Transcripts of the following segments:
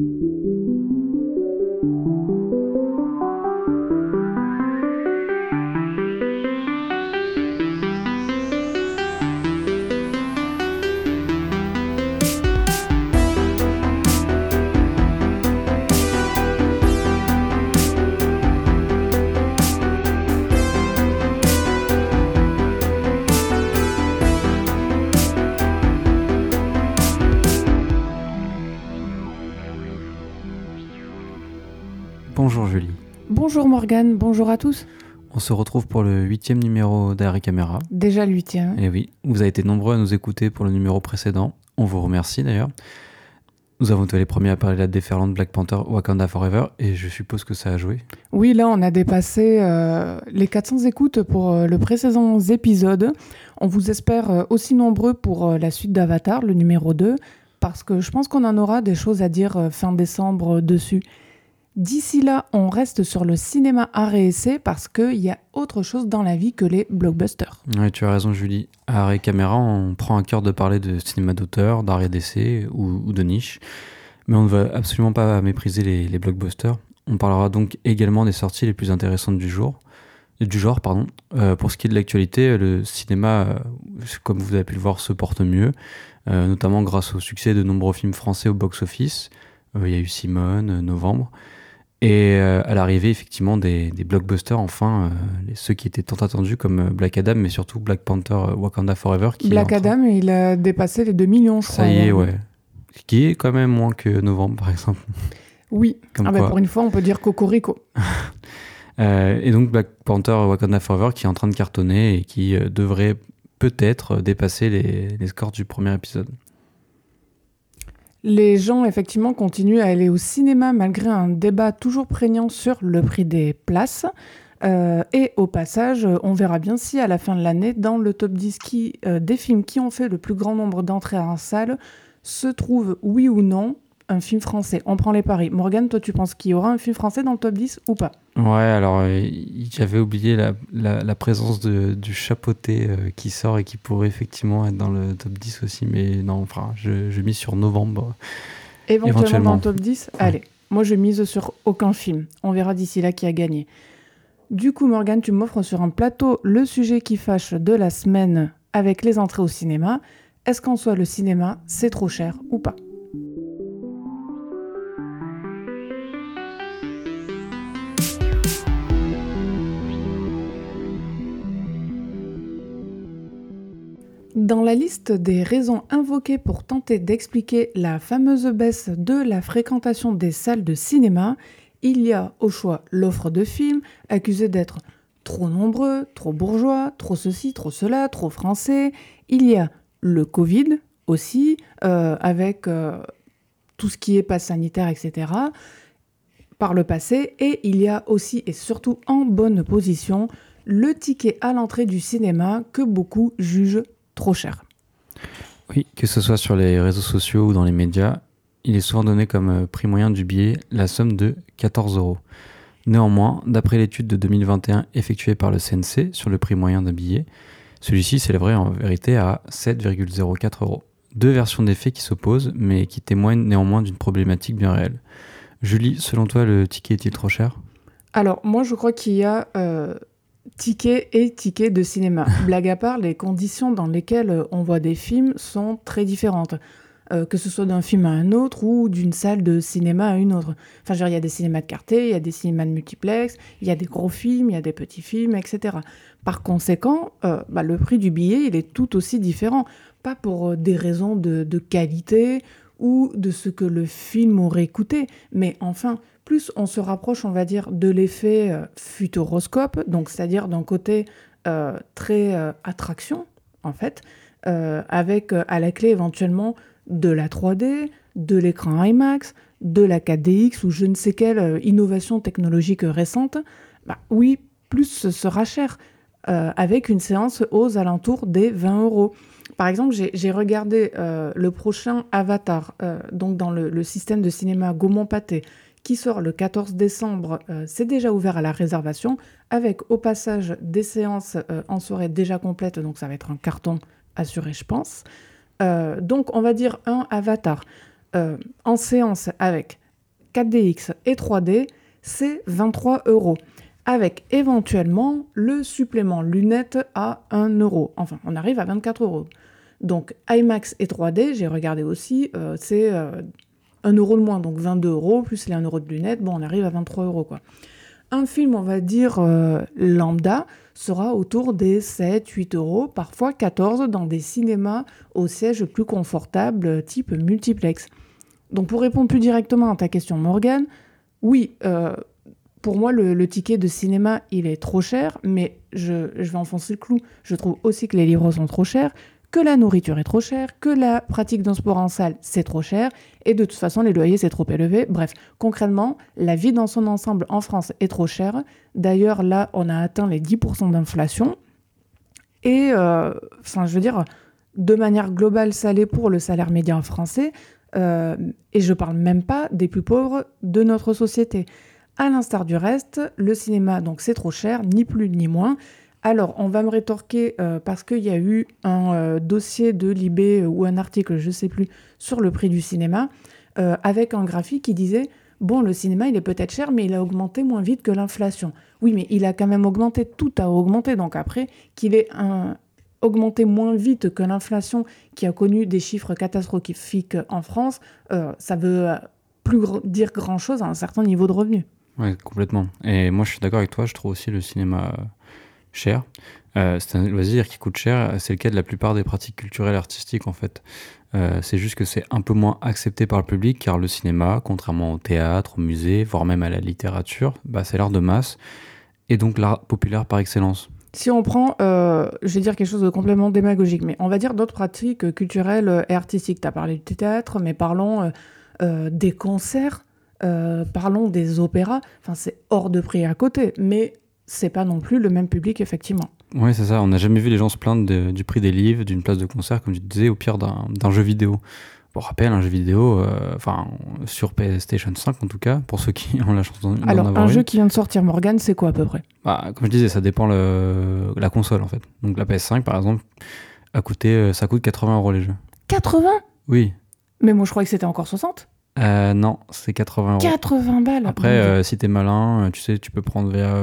Bonjour Bonjour Morgane, bonjour à tous. On se retrouve pour le huitième numéro d'Harry Caméra. Déjà le huitième. Et oui, vous avez été nombreux à nous écouter pour le numéro précédent. On vous remercie d'ailleurs. Nous avons été les premiers à parler de la déferlante Black Panther Wakanda Forever et je suppose que ça a joué. Oui, là on a dépassé euh, les 400 écoutes pour euh, le précédent épisode. On vous espère euh, aussi nombreux pour la suite d'Avatar, le numéro 2, parce que je pense qu'on en aura des choses à dire fin décembre dessus. D'ici là, on reste sur le cinéma art et essai parce qu'il y a autre chose dans la vie que les blockbusters. Oui, tu as raison Julie. À Harry Caméra, on prend à cœur de parler de cinéma d'auteur, d'art et d'essai ou, de niche. Mais on ne va absolument pas mépriser les, blockbusters. On parlera donc également des sorties les plus intéressantes du jour du genre, pardon. Euh, pour ce qui est de l'actualité, le cinéma, euh, comme vous avez pu le voir, se porte mieux, euh, notamment grâce au succès de nombreux films français au box-office. Il y a eu Simone, Novembre, et euh, à l'arrivée, effectivement, des, des blockbusters, enfin, euh, ceux qui étaient tant attendus comme euh, Black Adam, mais surtout Black Panther Wakanda Forever. Qui Black train- Adam, il a dépassé les 2 millions, je crois. Ça y est, ouais. Ce qui est quand même moins que Novembre, par exemple. Oui, Comme Ah bah, pour une fois, on peut dire Cocorico. Euh, et donc Black Panther Wakanda Forever qui est en train de cartonner et qui devrait peut-être dépasser les, les scores du premier épisode. Les gens, effectivement, continuent à aller au cinéma malgré un débat toujours prégnant sur le prix des places. Euh, et au passage, on verra bien si à la fin de l'année, dans le top 10 qui, euh, des films qui ont fait le plus grand nombre d'entrées en salle, se trouve, oui ou non, un film français. On prend les paris. Morgane, toi, tu penses qu'il y aura un film français dans le top 10 ou pas? Ouais, alors euh, j'avais oublié la, la, la présence de, du chapeauté euh, qui sort et qui pourrait effectivement être dans le top 10 aussi, mais non, enfin, je, je mise sur novembre. Éventuellement, Éventuellement. dans le top 10 Allez, moi je mise sur aucun film. On verra d'ici là qui a gagné. Du coup, Morgane, tu m'offres sur un plateau le sujet qui fâche de la semaine avec les entrées au cinéma. Est-ce qu'en soi, le cinéma, c'est trop cher ou pas? Dans la liste des raisons invoquées pour tenter d'expliquer la fameuse baisse de la fréquentation des salles de cinéma, il y a au choix l'offre de films, accusée d'être trop nombreux, trop bourgeois, trop ceci, trop cela, trop français. Il y a le Covid aussi, euh, avec euh, tout ce qui est pass sanitaire, etc. par le passé. Et il y a aussi et surtout en bonne position le ticket à l'entrée du cinéma que beaucoup jugent trop cher. Oui, que ce soit sur les réseaux sociaux ou dans les médias, il est souvent donné comme euh, prix moyen du billet la somme de 14 euros. Néanmoins, d'après l'étude de 2021 effectuée par le CNC sur le prix moyen d'un billet, celui-ci s'élèverait en vérité à 7,04 euros. Deux versions des faits qui s'opposent, mais qui témoignent néanmoins d'une problématique bien réelle. Julie, selon toi, le ticket est-il trop cher? Alors, moi, je crois qu'il y a euh, ticket et ticket de cinéma. Blague à part, les conditions dans lesquelles euh, on voit des films sont très différentes. Euh, que ce soit d'un film à un autre ou d'une salle de cinéma à une autre. Enfin, je veux dire, il y a des cinémas de quartier, il y a des cinémas de multiplex, il y a des gros films, il y a des petits films, etc. Par conséquent, euh, bah, le prix du billet, il est tout aussi différent. Pas pour des raisons de, de qualité ou de ce que le film aurait coûté, mais enfin, plus on se rapproche, on va dire, de l'effet euh, futuroscope, donc c'est-à-dire d'un côté euh, très euh, attraction, en fait, avec à la clé éventuellement de la 3D, de l'écran IMAX, de la 4DX ou je ne sais quelle innovation technologique récente, bah oui, plus ce sera cher, avec une séance aux alentours des 20 euros. Par exemple, j'ai regardé le prochain Avatar, donc dans le, système de cinéma Gaumont-Pathé, qui sort le 14 décembre. Euh, C'est déjà ouvert à la réservation, avec au passage des séances euh, en soirée déjà complètes, donc ça va être un carton assuré, je pense. Euh, donc, on va dire un Avatar en séance avec 4DX et 3D, c'est 23 euros. Avec éventuellement le supplément lunettes à 1 euro. Enfin, on arrive à 24 euros. Donc IMAX et 3D, j'ai regardé aussi, c'est 1 euro de moins, donc 22 euros, plus les 1 euro de lunettes, bon, on arrive à 23 euros quoi. Un film, on va dire euh, lambda, sera autour des 7, 8 euros, parfois 14 dans des cinémas au siège plus confortable, type multiplex. Donc pour répondre plus directement à ta question, Morgan, oui, euh, pour moi, le, ticket de cinéma, il est trop cher, mais je, je vais enfoncer le clou. Je trouve aussi que les livres sont trop chers que la nourriture est trop chère, que la pratique d'un sport en salle, c'est trop cher, et de toute façon, les loyers, c'est trop élevé. Bref, concrètement, la vie dans son ensemble en France est trop chère. D'ailleurs, là, on a atteint les 10% d'inflation. Et, euh, enfin, je veux dire, de manière globale, ça l'est pour le salaire médian français. Euh, et je parle même pas des plus pauvres de notre société. À l'instar du reste, le cinéma, donc c'est trop cher, ni plus ni moins. Alors, on va me rétorquer euh, parce qu'il y a eu un euh, dossier de Libé euh, ou un article, je ne sais plus, sur le prix du cinéma, avec un graphique qui disait Bon, le cinéma, il est peut-être cher, mais il a augmenté moins vite que l'inflation. Oui, mais il a quand même augmenté, tout a augmenté. Donc après, qu'il ait augmenté moins vite que l'inflation qui a connu des chiffres catastrophiques en France, ça veut plus dire grand-chose à un certain niveau de revenu. Oui, complètement. Et moi, je suis d'accord avec toi, je trouve aussi le cinéma cher. Euh, c'est un loisir qui coûte cher. C'est le cas de la plupart des pratiques culturelles artistiques en fait. Euh, c'est juste que c'est un peu moins accepté par le public car le cinéma, contrairement au théâtre, au musée, voire même à la littérature, bah, c'est l'art de masse et donc l'art populaire par excellence. Si on prend, euh, je vais dire quelque chose de complètement démagogique, mais on va dire d'autres pratiques culturelles et artistiques. Tu as parlé du théâtre, mais parlons des concerts, parlons des opéras. Enfin, c'est hors de prix à côté, mais c'est pas non plus le même public, effectivement. Oui, c'est ça. On n'a jamais vu les gens se plaindre du prix des livres, d'une place de concert, comme tu disais, au pire d'un jeu vidéo. Pour rappel, un jeu vidéo, euh, enfin, sur PlayStation 5 en tout cas, pour ceux qui ont la chance d'en Alors, un jeu qui vient de sortir, Morgan, c'est quoi à peu près? Bah, Comme je disais, ça dépend le, la console en fait. Donc la PS5, par exemple, a coûté, euh, ça coûte 80 euros les jeux. 80 Oui. Mais moi, je croyais que c'était encore 60 euh, non, c'est 80 euros. 80 balles Après, euh, si t'es malin, euh, tu sais, tu peux prendre via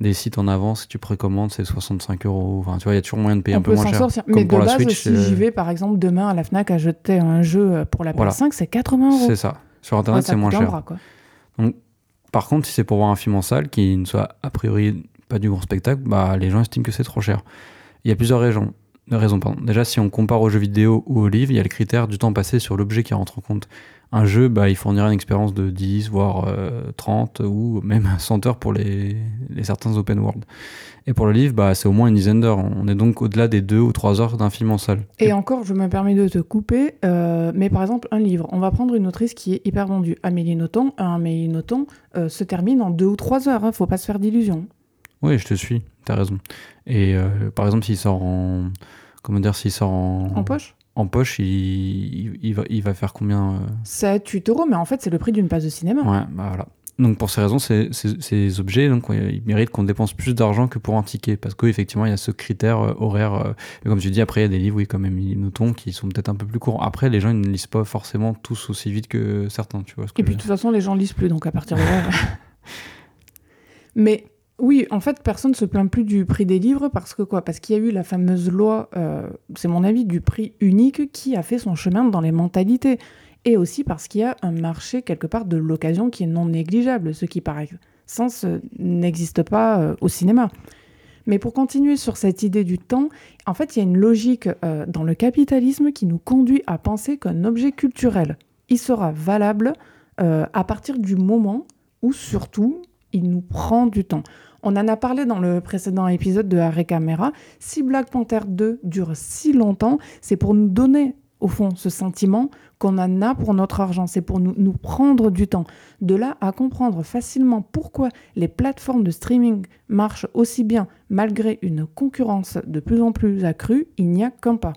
des sites en avance, si tu précommandes, c'est 65 euros. Enfin, tu vois, il y a toujours moyen de payer un peu moins cher. Sortir. Mais de base, si j'y vais, par exemple, demain à la FNAC à jeter un jeu pour la PS5, c'est 80 euros. C'est ça. Sur Internet, c'est moins cher. Donc, par contre, si c'est pour voir un film en salle qui ne soit a priori pas du gros spectacle, bah, les gens estiment que c'est trop cher. Il y a plusieurs raisons. raisons pardon. Déjà, si on compare aux jeux vidéo ou aux livres, il y a le critère du temps passé sur l'objet qui rentre en compte un jeu, bah, il fournira une expérience de 10, voire 30 euh, ou même 100 heures pour les, certains open world. Et pour le livre, bah, c'est au moins une dizaine d'heures. On est donc au-delà des 2 ou 3 heures d'un film en salle. Et, encore, je me permets de te couper, euh, mais par exemple, un livre, on va prendre une autrice qui est hyper vendue. Amélie Nothomb, Amélie Nothomb euh, se termine en 2 ou 3 heures, ne hein, faut pas se faire d'illusions. Oui, je te suis, tu as raison. Et par exemple, s'il sort en... Comment dire, s'il sort en... En poche? En poche, il, il, va, il va faire combien 7, euh 8 euros, mais en fait, c'est le prix d'une place de cinéma. Ouais, bah voilà. Donc pour ces raisons, ces, ces, objets, donc, ils méritent qu'on dépense plus d'argent que pour un ticket, parce qu'effectivement, il y a ce critère euh, horaire. Euh, comme tu dis, après, il y a des livres, oui, comme Émilie Nothomb, qui sont peut-être un peu plus courts. Après, les gens, ils ne lisent pas forcément tous aussi vite que certains, tu vois. Et puis, de toute façon, les gens lisent plus, donc à partir de là... mais oui, en fait, personne ne se plaint plus du prix des livres parce que quoi? Parce qu'il y a eu la fameuse loi, euh, c'est mon avis, du prix unique qui a fait son chemin dans les mentalités. Et aussi parce qu'il y a un marché quelque part de l'occasion qui est non négligeable, ce qui par sens euh, n'existe pas euh, au cinéma. Mais pour continuer sur cette idée du temps, en fait, il y a une logique dans le capitalisme qui nous conduit à penser qu'un objet culturel, il sera valable à partir du moment où surtout il nous prend du temps. On en a parlé dans le précédent épisode de Arrêt Caméra. Si Black Panther 2 dure si longtemps, c'est pour nous donner au fond ce sentiment qu'on en a pour notre argent, c'est pour nous, nous, prendre du temps. De là à comprendre facilement pourquoi les plateformes de streaming marchent aussi bien malgré une concurrence de plus en plus accrue, il n'y a qu'un pas.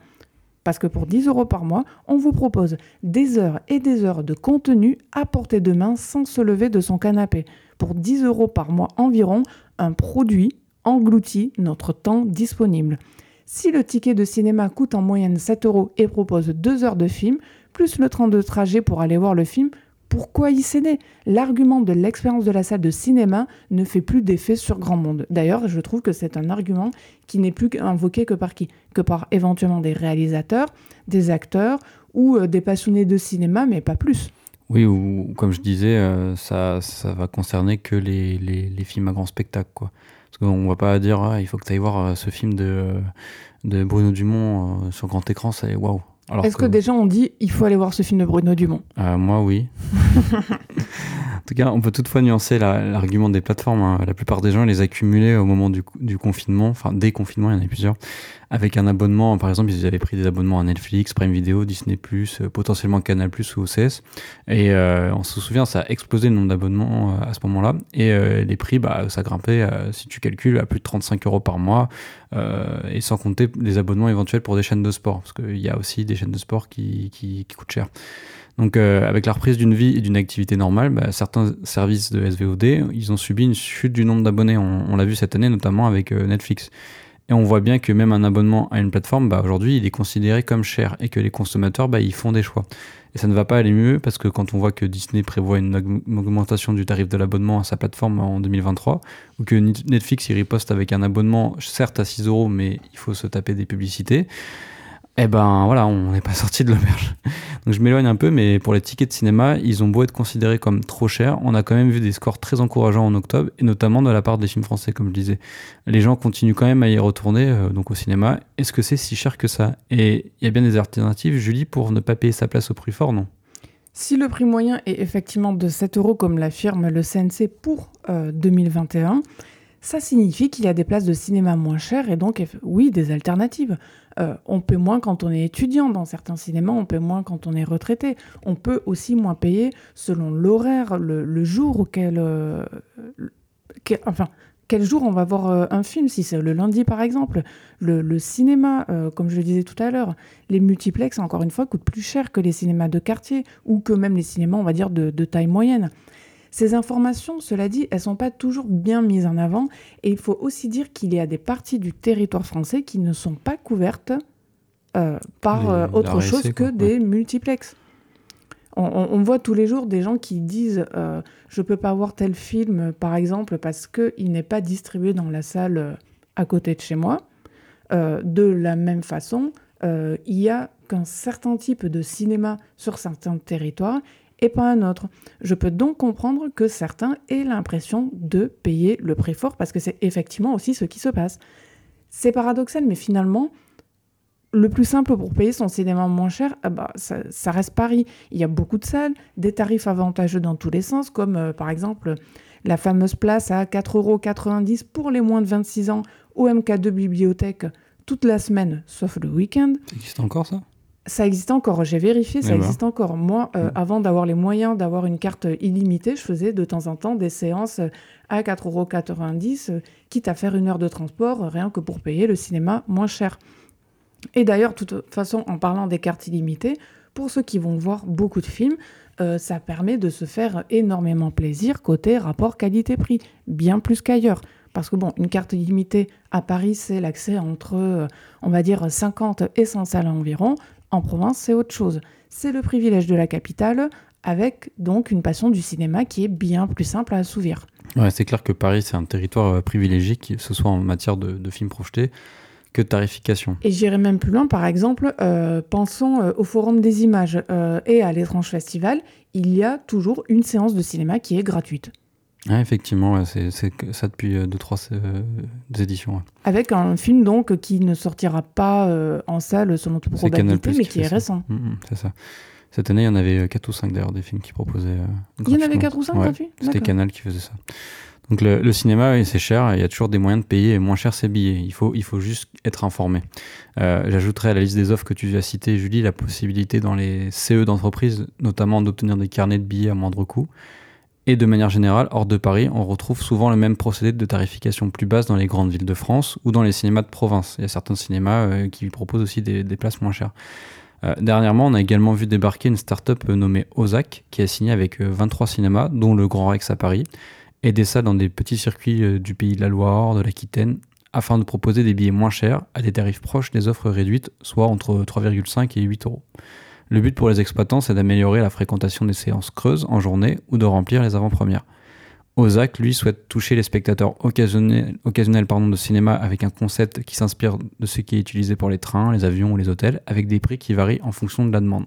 Parce que pour 10 euros par mois, on vous propose des heures et des heures de contenu à portée de main sans se lever de son canapé. Pour 10 euros par mois environ, un produit engloutit notre temps disponible. Si le ticket de cinéma coûte en moyenne 7 euros et propose 2 heures de film, plus le train de trajet pour aller voir le film, pourquoi y céder? L'argument de l'expérience de la salle de cinéma ne fait plus d'effet sur grand monde. D'ailleurs, je trouve que c'est un argument qui n'est plus invoqué que par qui? Que par éventuellement des réalisateurs, des acteurs ou euh, des passionnés de cinéma, mais pas plus. Oui, ou comme je disais, euh, ça, ça va concerner que les, les, films à grand spectacle. Quoi. Parce qu'on va pas dire, ah, il faut que tu ailles voir euh, ce film de, de Bruno Dumont sur grand écran, c'est waouh. Est-ce que... déjà on dit il faut aller voir ce film de Bruno Dumont? Moi oui. en tout cas, on peut toutefois nuancer l'argument des plateformes. Hein. La plupart des gens les accumulaient au moment du, du confinement, enfin des confinements, il y en a plusieurs, avec un abonnement. Par exemple, ils avaient pris des abonnements à Netflix, Prime Video, Disney+, euh, potentiellement Canal+, ou OCS. Et euh, on se souvient, ça a explosé le nombre d'abonnements euh, à ce moment-là. Et les prix, bah, ça grimpait, si tu calcules, à plus de 35 euros par mois. et sans compter les abonnements éventuels pour des chaînes de sport. Parce qu'il y a aussi des chaînes de sport qui, qui, coûtent cher. Donc avec la reprise d'une vie et d'une activité normale, bah, certains services de SVOD, ils ont subi une chute du nombre d'abonnés. On, on l'a vu cette année notamment avec Netflix. Et on voit bien que même un abonnement à une plateforme, bah, aujourd'hui, il est considéré comme cher et que les consommateurs, bah, ils font des choix. Et ça ne va pas aller mieux parce que quand on voit que Disney prévoit une augmentation du tarif de l'abonnement à sa plateforme en 2023, ou que Netflix y riposte avec un abonnement certes à 6 euros, mais il faut se taper des publicités, eh ben voilà, on n'est pas sorti de l'auberge. Donc je m'éloigne un peu, mais pour les tickets de cinéma, ils ont beau être considérés comme trop chers, on a quand même vu des scores très encourageants en octobre, et notamment de la part des films français, comme je disais. Les gens continuent quand même à y retourner, euh, donc au cinéma. Est-ce que c'est si cher que ça? Et il y a bien des alternatives, Julie, pour ne pas payer sa place au prix fort, non? Si le prix moyen est effectivement de 7 euros, comme l'affirme le CNC pour 2021, euh, ça signifie qu'il y a des places de cinéma moins chères et donc, oui, des alternatives. Euh, on paie moins quand on est étudiant dans certains cinémas, on paie moins quand on est retraité. On peut aussi moins payer selon l'horaire, le, jour auquel... Euh, enfin, quel jour on va voir euh, un film, si c'est le lundi par exemple. Le, cinéma, comme je le disais tout à l'heure, les multiplex, encore une fois, coûtent plus cher que les cinémas de quartier ou que même les cinémas, on va dire, de taille moyenne. Ces informations, cela dit, elles sont pas toujours bien mises en avant et il faut aussi dire qu'il y a des parties du territoire français qui ne sont pas couvertes euh, par euh, autre chose que des multiplex. On, voit tous les jours des gens qui disent euh, je peux pas voir tel film par exemple parce qu'il n'est pas distribué dans la salle à côté de chez moi. de la même façon, il y a qu'un certain type de cinéma sur certains territoires et pas un autre. Je peux donc comprendre que certains aient l'impression de payer le prix fort parce que c'est effectivement aussi ce qui se passe. C'est paradoxal, mais finalement, le plus simple pour payer son cinéma moins cher, ah bah, ça, reste Paris. Il y a beaucoup de salles, des tarifs avantageux dans tous les sens, comme euh, par exemple la fameuse place à 4,90 euros pour les moins de 26 ans au MK2 Bibliothèque toute la semaine, sauf le week-end. Ça existe encore ça? Ça existe encore, j'ai vérifié, ça eh ben. existe encore. Moi, euh, mm. avant d'avoir les moyens d'avoir une carte illimitée, je faisais de temps en temps des séances à 4,90€, euh, quitte à faire une heure de transport, euh, rien que pour payer le cinéma moins cher. Et d'ailleurs, de toute façon, en parlant des cartes illimitées, pour ceux qui vont voir beaucoup de films, ça permet de se faire énormément plaisir côté rapport qualité-prix, bien plus qu'ailleurs. Parce que bon, une carte illimitée à Paris, c'est l'accès entre, on va dire, 50 et 100 salles environ. En province, c'est autre chose. C'est le privilège de la capitale, avec donc une passion du cinéma qui est bien plus simple à assouvir. Ouais, c'est clair que Paris, c'est un territoire euh, privilégié, que ce soit en matière de, films projetés que de tarification. Et j'irai même plus loin, par exemple, euh, pensons euh, au Forum des images et à l'étrange festival, il y a toujours une séance de cinéma qui est gratuite effectivement, c'est ça depuis euh, deux, trois euh, éditions. Avec un film donc qui ne sortira pas euh, en salle selon toute probabilité, mais qui, est récent. Mm, mm, c'est ça. Cette année, il y en avait 4 ou 5 d'ailleurs des films qui proposaient. il y en avait 4 ou 5 gratuits C'était Canal qui faisait ça. Donc le, cinéma, c'est cher, il y a toujours des moyens de payer moins cher ses billets. Il faut, il faut juste être informé. J'ajouterai à la liste des offres que tu as citées, Julie, la possibilité dans les CE d'entreprise, notamment d'obtenir des carnets de billets à moindre coût. Et de manière générale, hors de Paris, on retrouve souvent le même procédé de tarification plus basse dans les grandes villes de France ou dans les cinémas de province. Il y a certains cinémas euh, qui proposent aussi des, places moins chères. Euh, dernièrement, on a également vu débarquer une start-up nommée Ozak, qui a signé avec 23 euh, cinémas, dont le Grand Rex à Paris, et des salles dans des petits circuits du pays de la Loire, de l'Aquitaine, afin de proposer des billets moins chers à des tarifs proches des offres réduites, soit entre 3,5 et 8 euros. Le but pour les exploitants, c'est d'améliorer la fréquentation des séances creuses en journée ou de remplir les avant-premières. Ozak, lui, souhaite toucher les spectateurs occasionnels, de cinéma avec un concept qui s'inspire de ce qui est utilisé pour les trains, les avions ou les hôtels, avec des prix qui varient en fonction de la demande.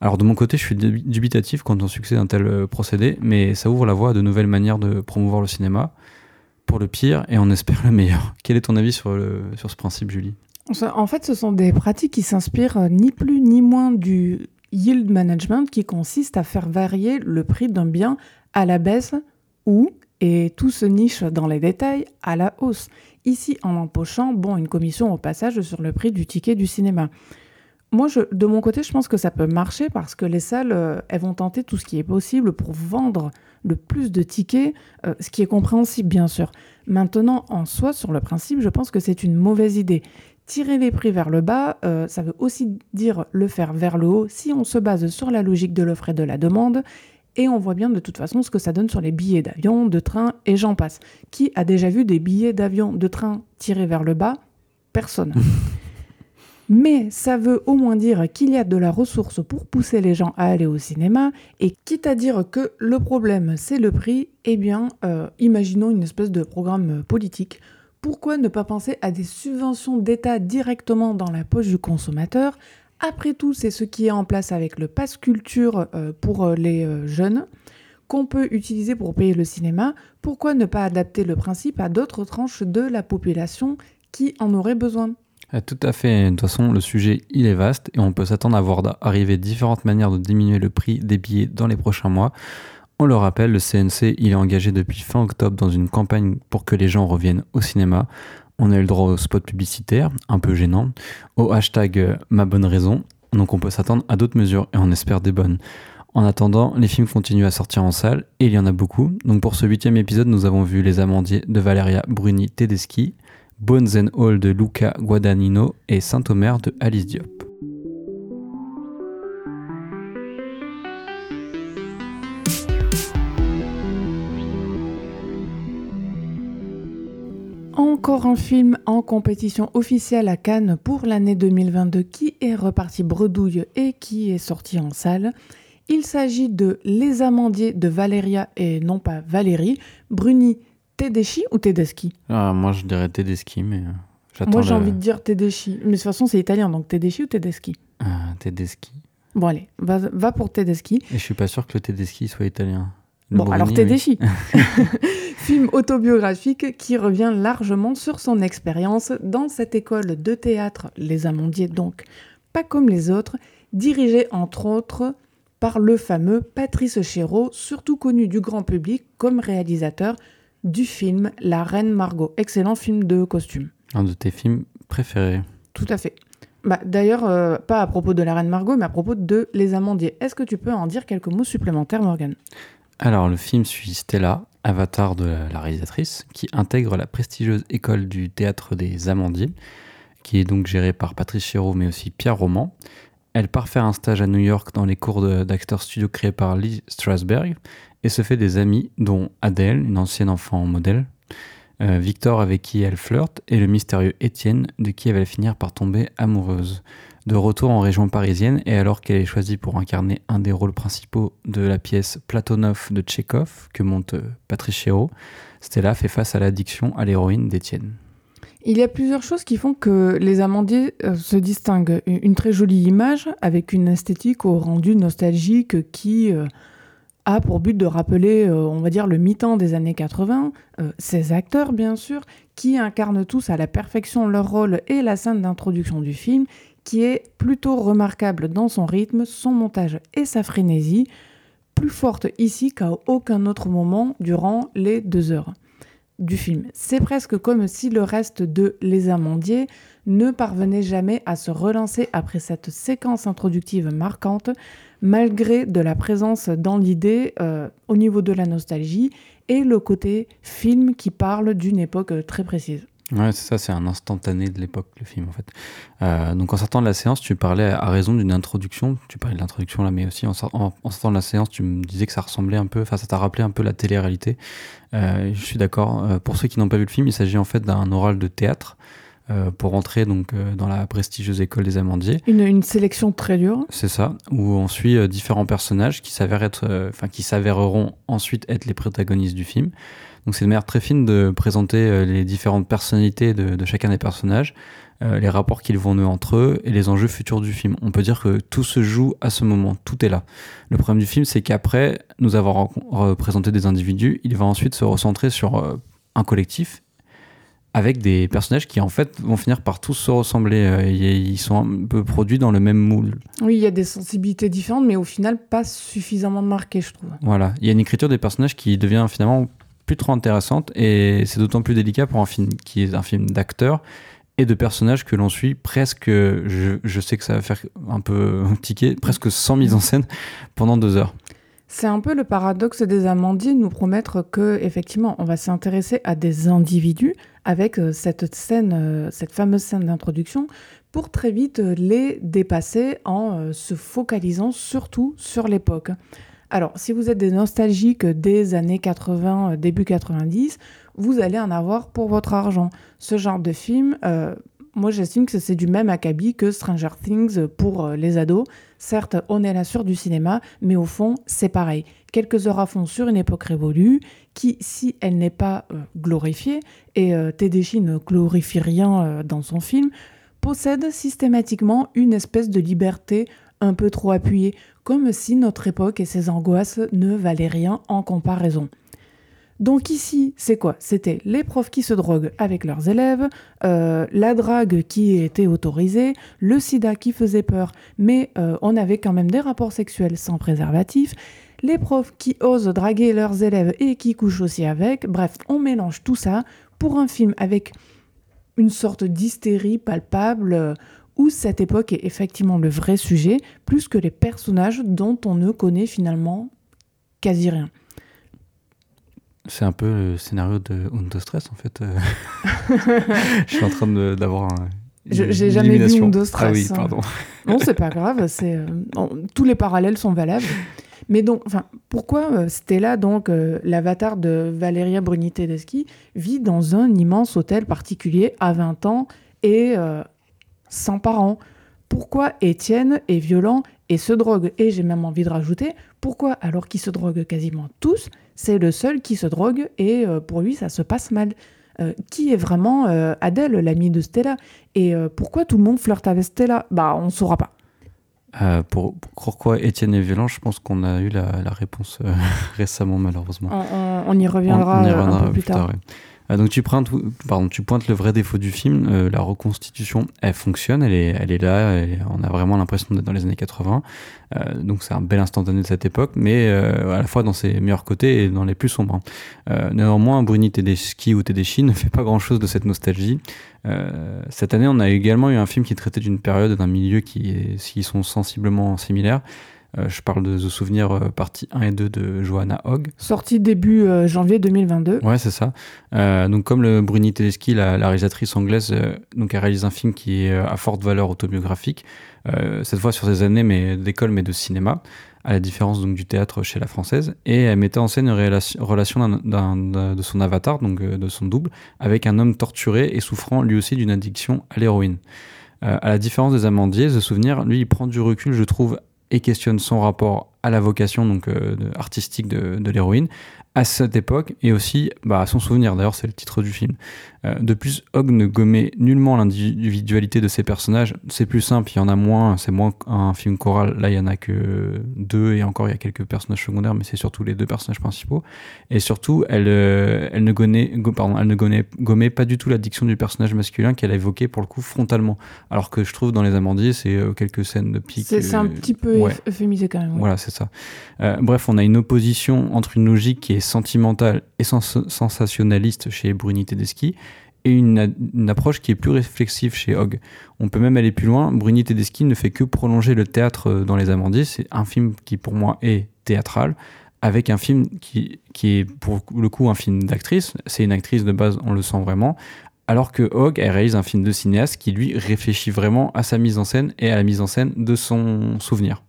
Alors de mon côté, je suis dubitatif quant au succès d'un tel euh, procédé, mais ça ouvre la voie à de nouvelles manières de promouvoir le cinéma, pour le pire, et on espère le meilleur. Quel est ton avis sur ce principe, Julie? En fait, ce sont des pratiques qui s'inspirent euh, ni plus ni moins du yield management, qui consiste à faire varier le prix d'un bien à la baisse ou, et tout se niche dans les détails, à la hausse. Ici, en empochant, bon, une commission au passage sur le prix du ticket du cinéma. Moi, de mon côté, je pense que ça peut marcher parce que les salles, euh, elles vont tenter tout ce qui est possible pour vendre le plus de tickets, euh, ce qui est compréhensible, bien sûr. Maintenant, en soi, sur le principe, je pense que c'est une mauvaise idée. Tirer les prix vers le bas, euh, ça veut aussi dire le faire vers le haut si on se base sur la logique de l'offre et de la demande et on voit bien de toute façon ce que ça donne sur les billets d'avion, de train et j'en passe. Qui a déjà vu des billets d'avion, de train tirés vers le bas? Personne. Mais ça veut au moins dire qu'il y a de la ressource pour pousser les gens à aller au cinéma, et quitte à dire que le problème c'est le prix, eh bien, euh, imaginons une espèce de programme politique. Pourquoi ne pas penser à des subventions d'État directement dans la poche du consommateur après tout, c'est ce qui est en place avec le pass culture euh, pour euh, les euh, jeunes qu'on peut utiliser pour payer le cinéma. Pourquoi ne pas adapter le principe à d'autres tranches de la population qui en auraient besoin tout à fait. De toute façon, le sujet, il est vaste et on peut s'attendre à voir arriver différentes manières de diminuer le prix des billets dans les prochains mois. On le rappelle, le CNC, il est engagé depuis fin octobre dans une campagne pour que les gens reviennent au cinéma. On a eu le droit au spot publicitaire, un peu gênant, au hashtag euh, ma bonne raison, donc on peut s'attendre à d'autres mesures et on espère des bonnes. En attendant, les films continuent à sortir en salle et il y en a beaucoup. Donc pour ce huitième épisode, nous avons vu Les Amandiers de Valeria Bruni Tedeschi, Bones and All de Luca Guadagnino et Saint-Omer de Alice Diop. Encore un film en compétition officielle à Cannes pour l'année 2022 qui est reparti bredouille et qui est sorti en salle. Il s'agit de Les Amandiers de Valeria et non pas Valérie, Bruni Tedeschi ou Tedeschi ah, Moi je dirais Tedeschi, mais euh, j'attends. Moi j'ai envie de dire Tedeschi, mais de toute façon c'est italien donc Tedeschi ou Tedeschi ah, Tedeschi. Bon allez, va, va, pour Tedeschi. Et je suis pas sûr que le Tedeschi soit italien. Bon alors Tedeschi. film autobiographique qui revient largement sur son expérience dans cette école de théâtre, Les Amandiers donc, pas comme les autres, dirigée entre autres par le fameux Patrice Chéreau, surtout connu du grand public comme réalisateur du film La Reine Margot. Excellent film de costume. Un de tes films préférés. Tout à fait. Bah, D'ailleurs, euh, pas à propos de La Reine Margot, mais à propos de Les Amandiers. Est-ce que tu peux en dire quelques mots supplémentaires, Morgan Alors, le film suit Stella, avatar de la réalisatrice, qui intègre la prestigieuse école du théâtre des Amandiers, qui est donc gérée par Patrice Chéreau, mais aussi Pierre Roman. Elle part faire un stage à New York dans les cours d'Actor Studio créés par Lee Strasberg et se fait des amis, dont Adèle, une ancienne enfant modèle, euh, Victor avec qui elle flirte, et le mystérieux Étienne, de qui elle va finir par tomber amoureuse. De retour en région parisienne, et alors qu'elle est choisie pour incarner un des rôles principaux de la pièce Platonov de Tchekhov, que monte euh, Patrice Chéreau, Stella fait face à l'addiction à l'héroïne d'Étienne. Il y a plusieurs choses qui font que les Amandiers euh, se distinguent. Une très jolie image avec une esthétique au rendu nostalgique qui euh, a pour but de rappeler, on va dire, le mi-temps des années 80. ces acteurs, bien sûr, qui incarnent tous à la perfection leur rôle et la scène d'introduction du film, qui est plutôt remarquable dans son rythme, son montage et sa frénésie, plus forte ici qu'à aucun autre moment durant les deux heures du film. C'est presque comme si le reste de Les Amandiers ne parvenait jamais à se relancer après cette séquence introductive marquante, malgré de la présence dans l'idée euh, au niveau de la nostalgie et le côté film qui parle d'une époque très précise. Ouais, c'est ça, c'est un instantané de l'époque, le film, en fait. Euh, donc, en sortant de la séance, tu parlais à raison d'une introduction. Tu parlais de l'introduction là, mais aussi en, sortant de la séance, tu me disais que ça ressemblait un peu, enfin, ça t'a rappelé un peu la télé-réalité. Euh, je suis d'accord. Euh, pour ceux qui n'ont pas vu le film, il s'agit en fait d'un oral de théâtre euh, pour entrer donc euh, dans la prestigieuse école des Amandiers. Une, une sélection très dure. C'est ça, où on suit différents personnages qui s'avèrent être, enfin qui s'avéreront ensuite être les protagonistes du film. Donc c'est une manière très fine de présenter euh, les différentes personnalités de, de chacun des personnages, euh, les rapports qu'ils vont nouer entre eux et les enjeux futurs du film. On peut dire que tout se joue à ce moment, tout est là. Le problème du film, c'est qu'après nous avoir représenté des individus, il va ensuite se recentrer sur euh, un collectif avec des personnages qui en fait vont finir par tous se ressembler. ils sont un peu produits dans le même moule. Oui, il y a des sensibilités différentes, mais au final, pas suffisamment marquées, je trouve. Voilà, il y a une écriture des personnages qui devient finalement plus trop intéressante et c'est d'autant plus délicat pour un film qui est un film d'acteurs et de personnages que l'on suit presque, je, sais que ça va faire un peu tiquer, presque sans mise en scène pendant deux heures. C'est un peu le paradoxe des amandiers de nous promettre que effectivement on va s'intéresser à des individus avec euh, cette scène, euh, cette fameuse scène d'introduction, pour très vite les dépasser en euh, se focalisant surtout sur l'époque. Alors, si vous êtes des nostalgiques des années 80, euh, début 90, vous allez en avoir pour votre argent. Ce genre de film, euh, moi j'estime que c'est du même acabit que Stranger Things pour euh, les ados. Certes, on est là sur du cinéma, mais au fond, c'est pareil. Quelques heures à fond sur une époque révolue qui, si elle n'est pas glorifiée, et euh, Tedeschi ne glorifie rien dans son film, possède systématiquement une espèce de liberté un peu trop appuyée, comme si notre époque et ses angoisses ne valaient rien en comparaison. Donc ici, c'est quoi? C'était les profs qui se droguent avec leurs élèves, euh, la drague qui était autorisée, le sida qui faisait peur, mais euh, on avait quand même des rapports sexuels sans préservatif, les profs qui osent draguer leurs élèves et qui couchent aussi avec. Bref, on mélange tout ça pour un film avec une sorte d'hystérie palpable où cette époque est effectivement le vrai sujet, plus que les personnages dont on ne connaît finalement quasi rien. C'est un peu le scénario de Undo Stress en fait. euh. je suis en train d'avoir un. J'ai jamais vu. Undo Ah Stress, oui, hein. pardon. Non, c'est pas grave, c'est euh, tous les parallèles sont valables. Mais donc, enfin, pourquoi euh, Stella, donc euh, l'avatar de Valeria Bruni Tedeschi, vit dans un immense hôtel particulier à 20 ans et sans parents Pourquoi Étienne est violent et se drogue? Et j'ai même envie de rajouter, pourquoi alors qu'ils se droguent quasiment tous, c'est le seul qui se drogue et euh, pour lui ça se passe mal Euh, qui est vraiment euh, Adèle, l'amie de Stella? Et pourquoi tout le monde flirte avec Stella? Bah, on saura pas. Euh, pour, pourquoi Étienne est violent, je pense qu'on a eu la, la réponse euh, récemment, malheureusement. On, on- on y reviendra, On- on y reviendra un peu plus tard. ouais. Euh, donc tu pointes, le vrai défaut du film. euh, la reconstitution, elle fonctionne, elle est, là. et on a vraiment l'impression d'être dans les années 80. Euh, donc c'est un bel instantané de cette époque, mais euh, à la fois dans ses meilleurs côtés et dans les plus sombres. hein. Néanmoins, Bruni Tedeschi ou Tedeschi ne fait pas grand-chose de cette nostalgie. Cette année, on a également eu un film qui traitait d'une période, d'un milieu qui sont sensiblement similaires. Euh, je parle de The Souvenir euh, partie 1 et 2 de Johanna Hogg. Sorti début euh, janvier 2022. Ouais, c'est ça. Donc, comme le Bruni Tedeschi, la, la réalisatrice anglaise, donc elle réalise un film qui est à forte valeur autobiographique, cette fois sur des années mais d'école mais de cinéma, à la différence donc du théâtre chez la française, et elle mettait en scène une relation, de son avatar, donc de son double, avec un homme torturé et souffrant lui aussi d'une addiction à l'héroïne. Euh, à la différence des Amandiers, The Souvenir, lui, il prend du recul, je trouve, et questionne son rapport à la vocation euh, artistique de, de l'héroïne à cette époque et aussi bah, à son souvenir. D'ailleurs, c'est le titre du film. Euh, de plus, Hogg ne gommait nullement l'individualité de ses personnages. C'est plus simple, il y en a moins. C'est moins un film choral. Là, il y en a que deux et encore il y a quelques personnages secondaires, mais c'est surtout les deux personnages principaux. Et surtout, elle, euh, elle ne gommait, go- pardon, elle ne gommait, gommait pas du tout l'addiction du personnage masculin qu'elle a évoqué pour le coup frontalement. Alors que je trouve dans Les Amandiers, c'est euh, quelques scènes de pique. C'est un petit peu ouais. euphémisé quand même. ouais. Voilà, c'est ça. Euh, bref, on a une opposition entre une logique qui est sentimentale et sens- sensationnaliste chez Bruni Tedeschi et une, approche qui est plus réflexive chez Hogg. On peut même aller plus loin. Bruni Tedeschi ne fait que prolonger le théâtre euh, dans Les Amandiers. C'est un film qui, pour moi, est théâtral avec un film qui, qui est pour le coup un film d'actrice. C'est une actrice de base, on le sent vraiment. Alors que Hogg, elle réalise un film de cinéaste qui, lui, réfléchit vraiment à sa mise en scène et à la mise en scène de son souvenir.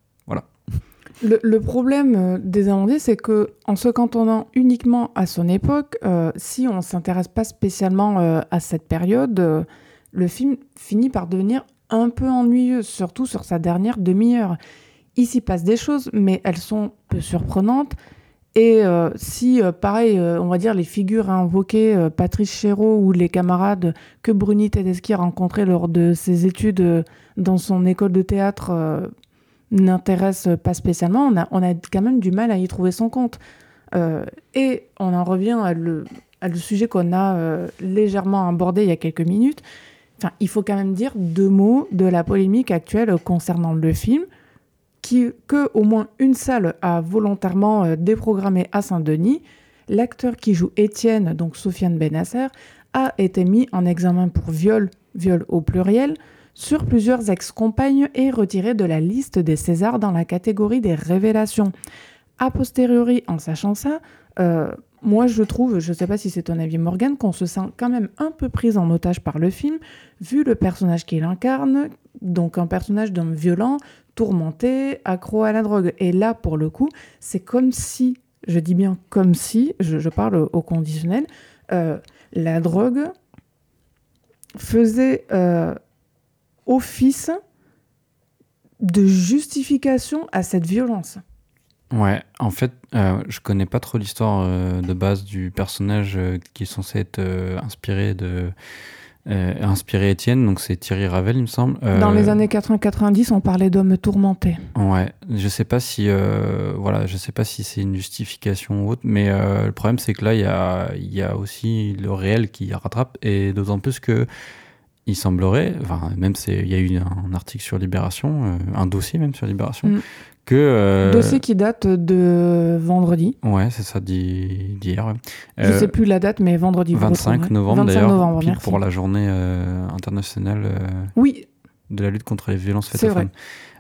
Le, problème euh, des Amandiers, c'est que en se cantonnant uniquement à son époque, euh, si on s'intéresse pas spécialement euh, à cette période, le film finit par devenir un peu ennuyeux, surtout sur sa dernière demi-heure. Il s'y passe des choses, mais elles sont peu surprenantes. Et si, pareil, on va dire les figures invoquées, Patrice Chéreau ou les camarades que Bruni Tedeschi a rencontrés lors de ses études dans son école de théâtre n'intéressent pas spécialement, on a, on a quand même du mal à y trouver son compte. et on en revient à le, à le sujet qu'on a légèrement abordé il y a quelques minutes. Enfin, il faut quand même dire deux mots de la polémique actuelle concernant le film que au moins une salle a volontairement euh, déprogrammé à Saint-Denis. L'acteur qui joue Étienne, donc Sofiane Benasser, a été mis en examen pour viol, viol au pluriel, sur plusieurs ex-compagnes et retiré de la liste des Césars dans la catégorie des révélations. A posteriori, en sachant ça, euh, moi je trouve, je ne sais pas si c'est ton avis Morgan, qu'on se sent quand même un peu prise en otage par le film, vu le personnage qu'il incarne, donc un personnage d'homme violent, tourmenté, accro à la drogue. Et là, pour le coup, c'est comme si, je dis bien comme si, je, parle au conditionnel, euh, la drogue faisait euh, office de justification à cette violence. Ouais, en fait, euh, je connais pas trop l'histoire de base du personnage qui est censé être inspiré de euh, inspiré Étienne, donc c'est Thierry Ravel, il me semble. Dans les euh, années 80-90, on parlait d'hommes tourmentés. Ouais, je sais pas si, euh, voilà, je sais pas si c'est une justification ou autre, mais le problème c'est que là, il y a, y a aussi le réel qui rattrape, et d'autant plus que il semblerait, enfin, même il y a eu un article sur Libération, un dossier même sur Libération, mm. Euh, Dossier qui date de vendredi. Ouais, c'est ça, d'hier. Je ne sais plus la date, mais vendredi. 25 novembre d'ailleurs, pour la journée euh, internationale euh, oui. de la lutte contre les violences faites aux femmes.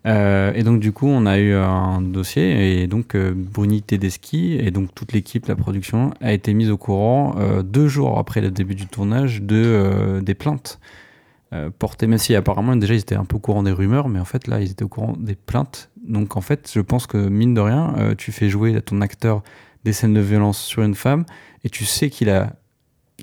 et donc du coup, on a eu un dossier et donc Bruni Tedeschi et donc toute l'équipe, la production, a été mise au courant deux jours après le début du tournage de des plaintes portées. Même si apparemment déjà ils étaient un peu au courant des rumeurs, mais en fait là ils étaient au courant des plaintes. Donc en fait, je pense que mine de rien, euh, tu fais jouer à ton acteur des scènes de violence sur une femme et tu sais qu'il a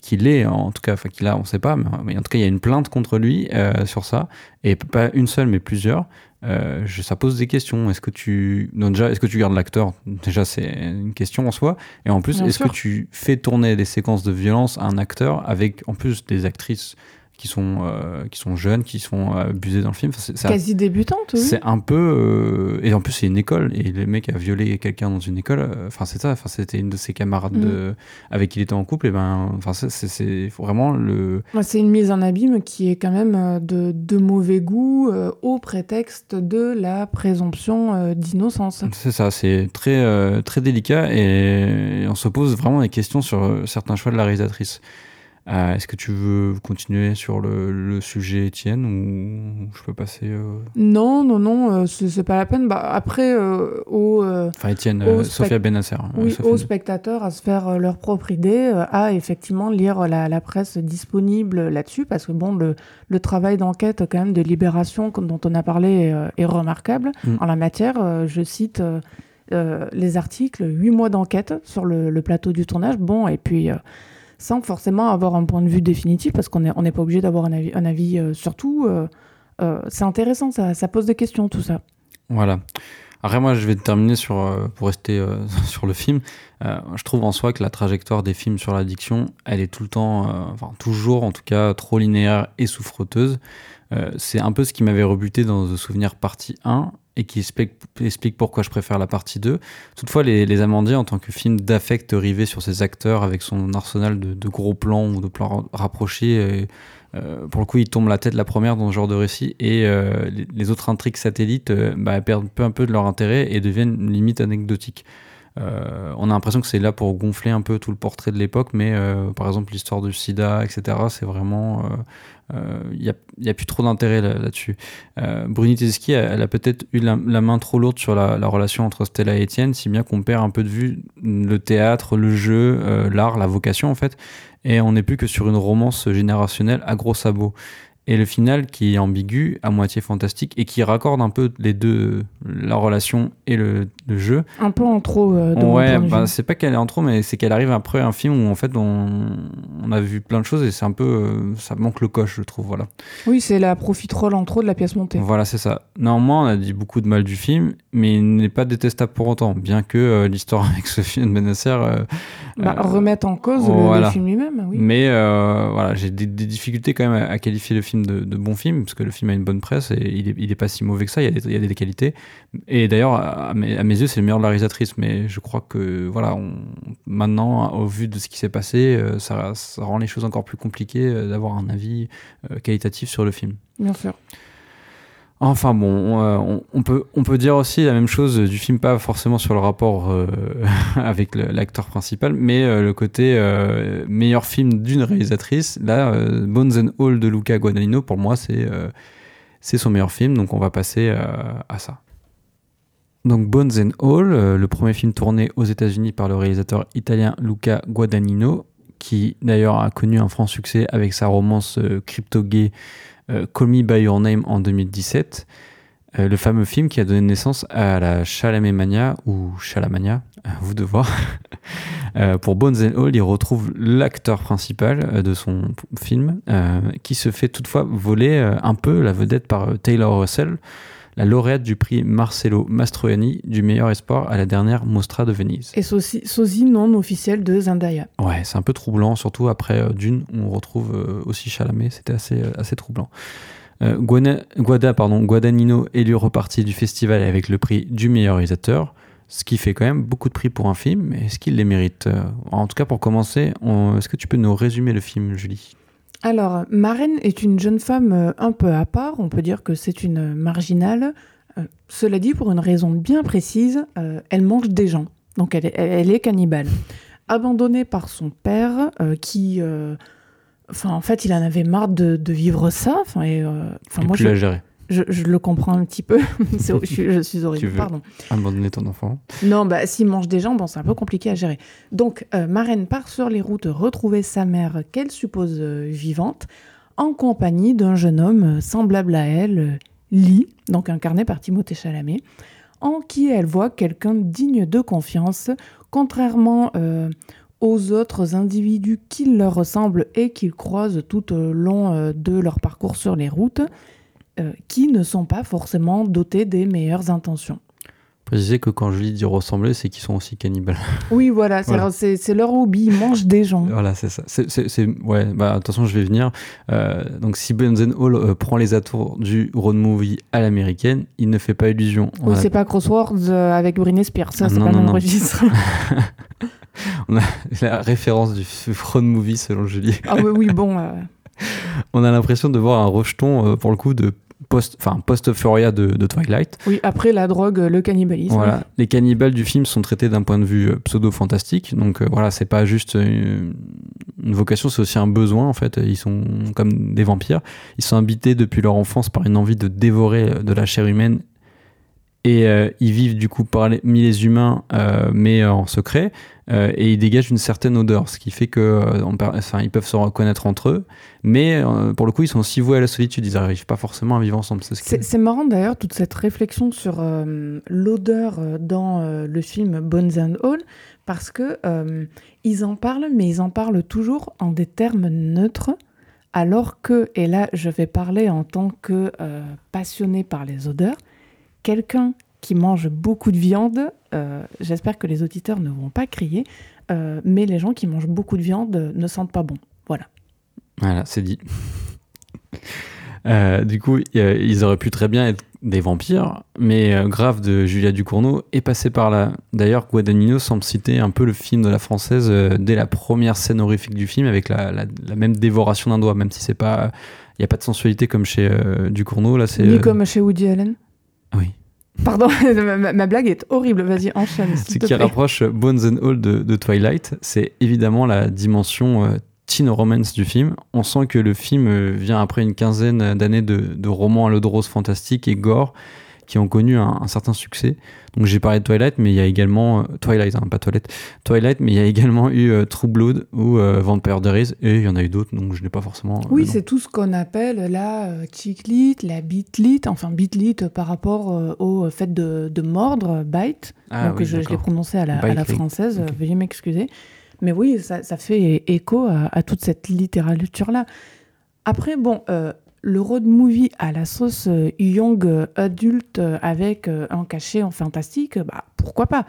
qu'il est en tout cas enfin qu'il a on sait pas mais, en tout cas il y a une plainte contre lui euh, sur ça et pas une seule mais plusieurs. Euh, je, ça pose des questions. Est-ce que tu déjà est-ce que tu gardes l'acteur? Déjà c'est une question en soi. Et en plus est-ce que tu fais tourner des séquences de violence à un acteur avec en plus des actrices qui sont, euh, qui sont jeunes, qui sont abusés dans le film. c'est, Quasi débutante, oui. C'est un peu. Euh, et en plus, c'est une école. Et le mec a violé quelqu'un dans une école. Euh, enfin, c'est ça. Enfin, c'était une de ses camarades de, mm. avec qui il était en couple. Et ben, enfin, c'est, vraiment le. C'est une mise en abîme qui est quand même de, de mauvais goût au prétexte de la présomption d'innocence. C'est ça. C'est très, très délicat. Et on se pose vraiment des questions sur certains choix de la réalisatrice. Euh, est-ce que tu veux continuer sur le, sujet, Étienne, ou je peux passer euh, Non, non, non, euh, c'est pas la peine. Bah, après, au, enfin, Étienne, Sophia Benasser. Hein, oui, aux spectateurs à se faire leur propre idée, à effectivement lire la, presse disponible là-dessus, parce que bon, le, le travail d'enquête quand même de Libération, dont on a parlé, est remarquable mm. en la matière. je cite. les articles, huit mois d'enquête sur le, le, plateau du tournage. Bon, et puis sans forcément avoir un point de vue définitif, parce qu'on n'est pas obligé d'avoir un avis, un avis euh, sur tout. Euh, euh, c'est intéressant, ça, pose des questions, tout ça. Voilà. Après, moi, je vais terminer sur, pour rester sur le film. je trouve en soi que la trajectoire des films sur l'addiction, elle est tout le temps, enfin, toujours en tout cas, trop linéaire et souffreteuse. c'est un peu ce qui m'avait rebuté dans The Souvenir partie 1 et qui explique, pourquoi je préfère la partie 2. Toutefois, Les, les Amandiers, en tant que film d'affect rivé sur ses acteurs avec son arsenal de, gros plans ou de plans rapprochés, euh, pour le coup, il tombe la tête la première dans ce genre de récit et euh, les, autres intrigues satellites euh, bah, perdent peu un peu de leur intérêt et deviennent limite anecdotiques. Euh, on a l'impression que c'est là pour gonfler un peu tout le portrait de l'époque, mais euh, par exemple l'histoire du sida, etc., c'est vraiment... Il euh, n'y a, plus trop d'intérêt là-dessus. Là Bruni Tedeschi, elle, a peut-être eu la, main trop lourde sur la, la, relation entre Stella et Étienne, si bien qu'on perd un peu de vue le théâtre, le jeu, l'art, la vocation en fait, et on n'est plus que sur une romance générationnelle à gros sabots. Et le final qui est ambigu, à moitié fantastique, et qui raccorde un peu les deux, la relation et le, le jeu. Un peu en trop. euh, ouais, bah, c'est pas qu'elle est en trop, mais c'est qu'elle arrive après un film où en fait on, on a vu plein de choses et c'est un peu. euh, ça manque le coche, je trouve. Voilà, Oui, c'est la profiterole en trop de la pièce montée. voilà c'est ça. Néanmoins, on a dit beaucoup de mal du film, mais il n'est pas détestable pour autant, bien que euh, l'histoire avec Sophie Benasser. euh, Bah, euh, remettre en cause le- voilà. le, film lui-même, oui. Mais euh, voilà, j'ai des, des difficultés quand même à, à qualifier le film de, de bon film, parce que le film a une bonne presse et il est, il est pas si mauvais que ça, il y a des, il y a des qualités. Et d'ailleurs, à, mes- à mes yeux, c'est le meilleur de la réalisatrice, mais je crois que voilà, on, maintenant, au vu de ce qui s'est passé, ça, ça rend les choses encore plus compliquées d'avoir un avis qualitatif sur le film. Bien sûr. Enfin bon, on, euh, on- peut, dire aussi la même chose du film, pas forcément sur le rapport euh, avec l'acteur principal, mais euh, le côté meilleur film d'une réalisatrice. Là, Bones and All de Luca Guadagnino, pour moi, c'est son meilleur film, donc on va passer à ça. Donc Bones and All, le premier film tourné aux États-Unis par le réalisateur italien Luca Guadagnino, qui d'ailleurs a connu un franc succès avec sa romance crypto-gay Call Me By Your Name en 2017. Euh, le fameux film qui a donné naissance à la Chalamet Mania ou Chalamania, vous de voir. Euh, pour Bones and All, il retrouve l'acteur principal euh, de son film, euh, qui se fait toutefois voler euh, un peu la vedette par euh, Taylor Russell, la lauréate du prix Marcello Mastroianni du meilleur espoir à la dernière Mostra de Venise. Et sosie, non officiel de Zendaya. Ouais, c'est un peu troublant, surtout après euh, Dune, où on retrouve euh, aussi Chalamet, c'était assez, euh, assez troublant. Guana- Guada, pardon, Guadagnino élu reparti du festival avec le prix du meilleur réalisateur, ce qui fait quand même beaucoup de prix pour un film, mais est-ce qu'il les mérite En tout cas, pour commencer, on- est-ce que tu peux nous résumer le film, Julie? Alors, Marraine est une jeune femme euh, un peu à part, on peut dire que c'est une marginale. Euh, cela dit, pour une raison bien précise, euh, elle mange des gens, donc elle est, elle- elle est cannibale. Abandonnée par son père, euh, qui... Enfin, en fait, il en avait marre de, de vivre ça. Enfin, et, enfin, moi, plus je, la gérer. Je, je le comprends un petit peu. Je, suis, je suis horrible, Tu veux. pardon. Abandonner ton enfant. Non, bah, s'il mange des gens, bon, c'est un peu compliqué à gérer. Donc, euh, Marraine part sur les routes retrouver sa mère, qu'elle suppose euh, vivante, en compagnie d'un jeune homme euh, semblable à elle, euh, Lee, donc incarné par Timothée Chalamet, en qui elle voit quelqu'un digne de confiance, contrairement aux autres individus qui leur ressemblent et qu'ils croisent tout au long de leur parcours sur les routes, euh, qui ne sont pas forcément dotés des meilleures intentions. Préciser que quand Julie dit ressembler, c'est qu'ils sont aussi cannibales. Oui, voilà, c'est Voilà. leur hobby, ils mangent des gens. Voilà, c'est ça. C'est, ouais, bah, attention, je vais venir. Euh, donc, si Benzen Hall euh, prend les atours du road movie à l'américaine, il ne fait pas illusion. On a- c'est pas Crosswords avec Britney Spears, ça, Ah, c'est pas non, le même non. registre. la référence du road movie selon Julie. ah oui, oui, bon. On a l'impression de voir un rejeton, euh, pour le coup, de post, enfin, post-Euphoria de, de Twilight. oui, après la drogue, le cannibalisme. Voilà. Les cannibales du film sont traités d'un point de vue euh, pseudo-fantastique. Donc euh, voilà, c'est pas juste euh, une vocation, c'est aussi un besoin en fait. Ils sont comme des vampires. Ils sont habités depuis leur enfance par une envie de dévorer euh, de la chair humaine. Et euh, ils vivent du coup parmi les humains, euh, mais euh, en secret. Et ils dégagent une certaine odeur, ce qui fait que, euh, on per- enfin, ils peuvent se reconnaître entre eux. Mais pour le coup, ils sont aussi voués à la solitude. Ils n'arrivent pas forcément à vivre ensemble. C'est marrant d'ailleurs toute cette réflexion sur l'odeur dans le film Bones and All parce que ils en parlent mais ils en parlent toujours en des termes neutres alors que et là je vais parler en tant que passionné par les odeurs quelqu'un qui mange beaucoup de viande euh, j'espère que les auditeurs ne vont pas crier euh, mais les gens qui mangent beaucoup de viande ne sentent pas bon voilà Voilà, c'est dit. Euh, du coup, euh, ils auraient pu très bien être des vampires, mais euh, Grave de Julia Ducournau est passé par là. D'ailleurs, Guadagnino semble citer un peu le film de la française dès la première scène horrifique du film, avec la, la- la même dévoration d'un doigt, même si c'est pas, il y a pas de sensualité comme chez Ducournau. Là, c'est ni comme chez Woody Allen. Pardon, ma, blague est horrible. Vas-y, enchaîne. Ce qui rapproche Bones and All de, de Twilight, c'est évidemment la dimension euh, teen romance du film. On sent que le film euh, vient après une quinzaine d'années de, de romans à l'eau de rose fantastique et gore qui ont connu un, un certain succès. Donc j'ai parlé de Twilight, mais il y a également euh, Twilight, hein, pas Twilight, Twilight, mais il y a également eu euh, True Blood ou euh, Vampire Diaries, et il y en a eu d'autres, donc je n'ai pas forcément. Oui, c'est tout ce qu'on appelle la euh, chick lit, la beat lit, enfin beat lit euh, par rapport au fait de, de mordre, bite. Ah Donc oui, je, je l'ai prononcé à la, à française, veuillez m'excuser. Mais oui, ça, ça fait écho à, à toute cette littérature-là. Après, bon, euh, le road movie à la sauce euh, young euh, adulte euh, avec un cachet en fantastique, bah, pourquoi pas?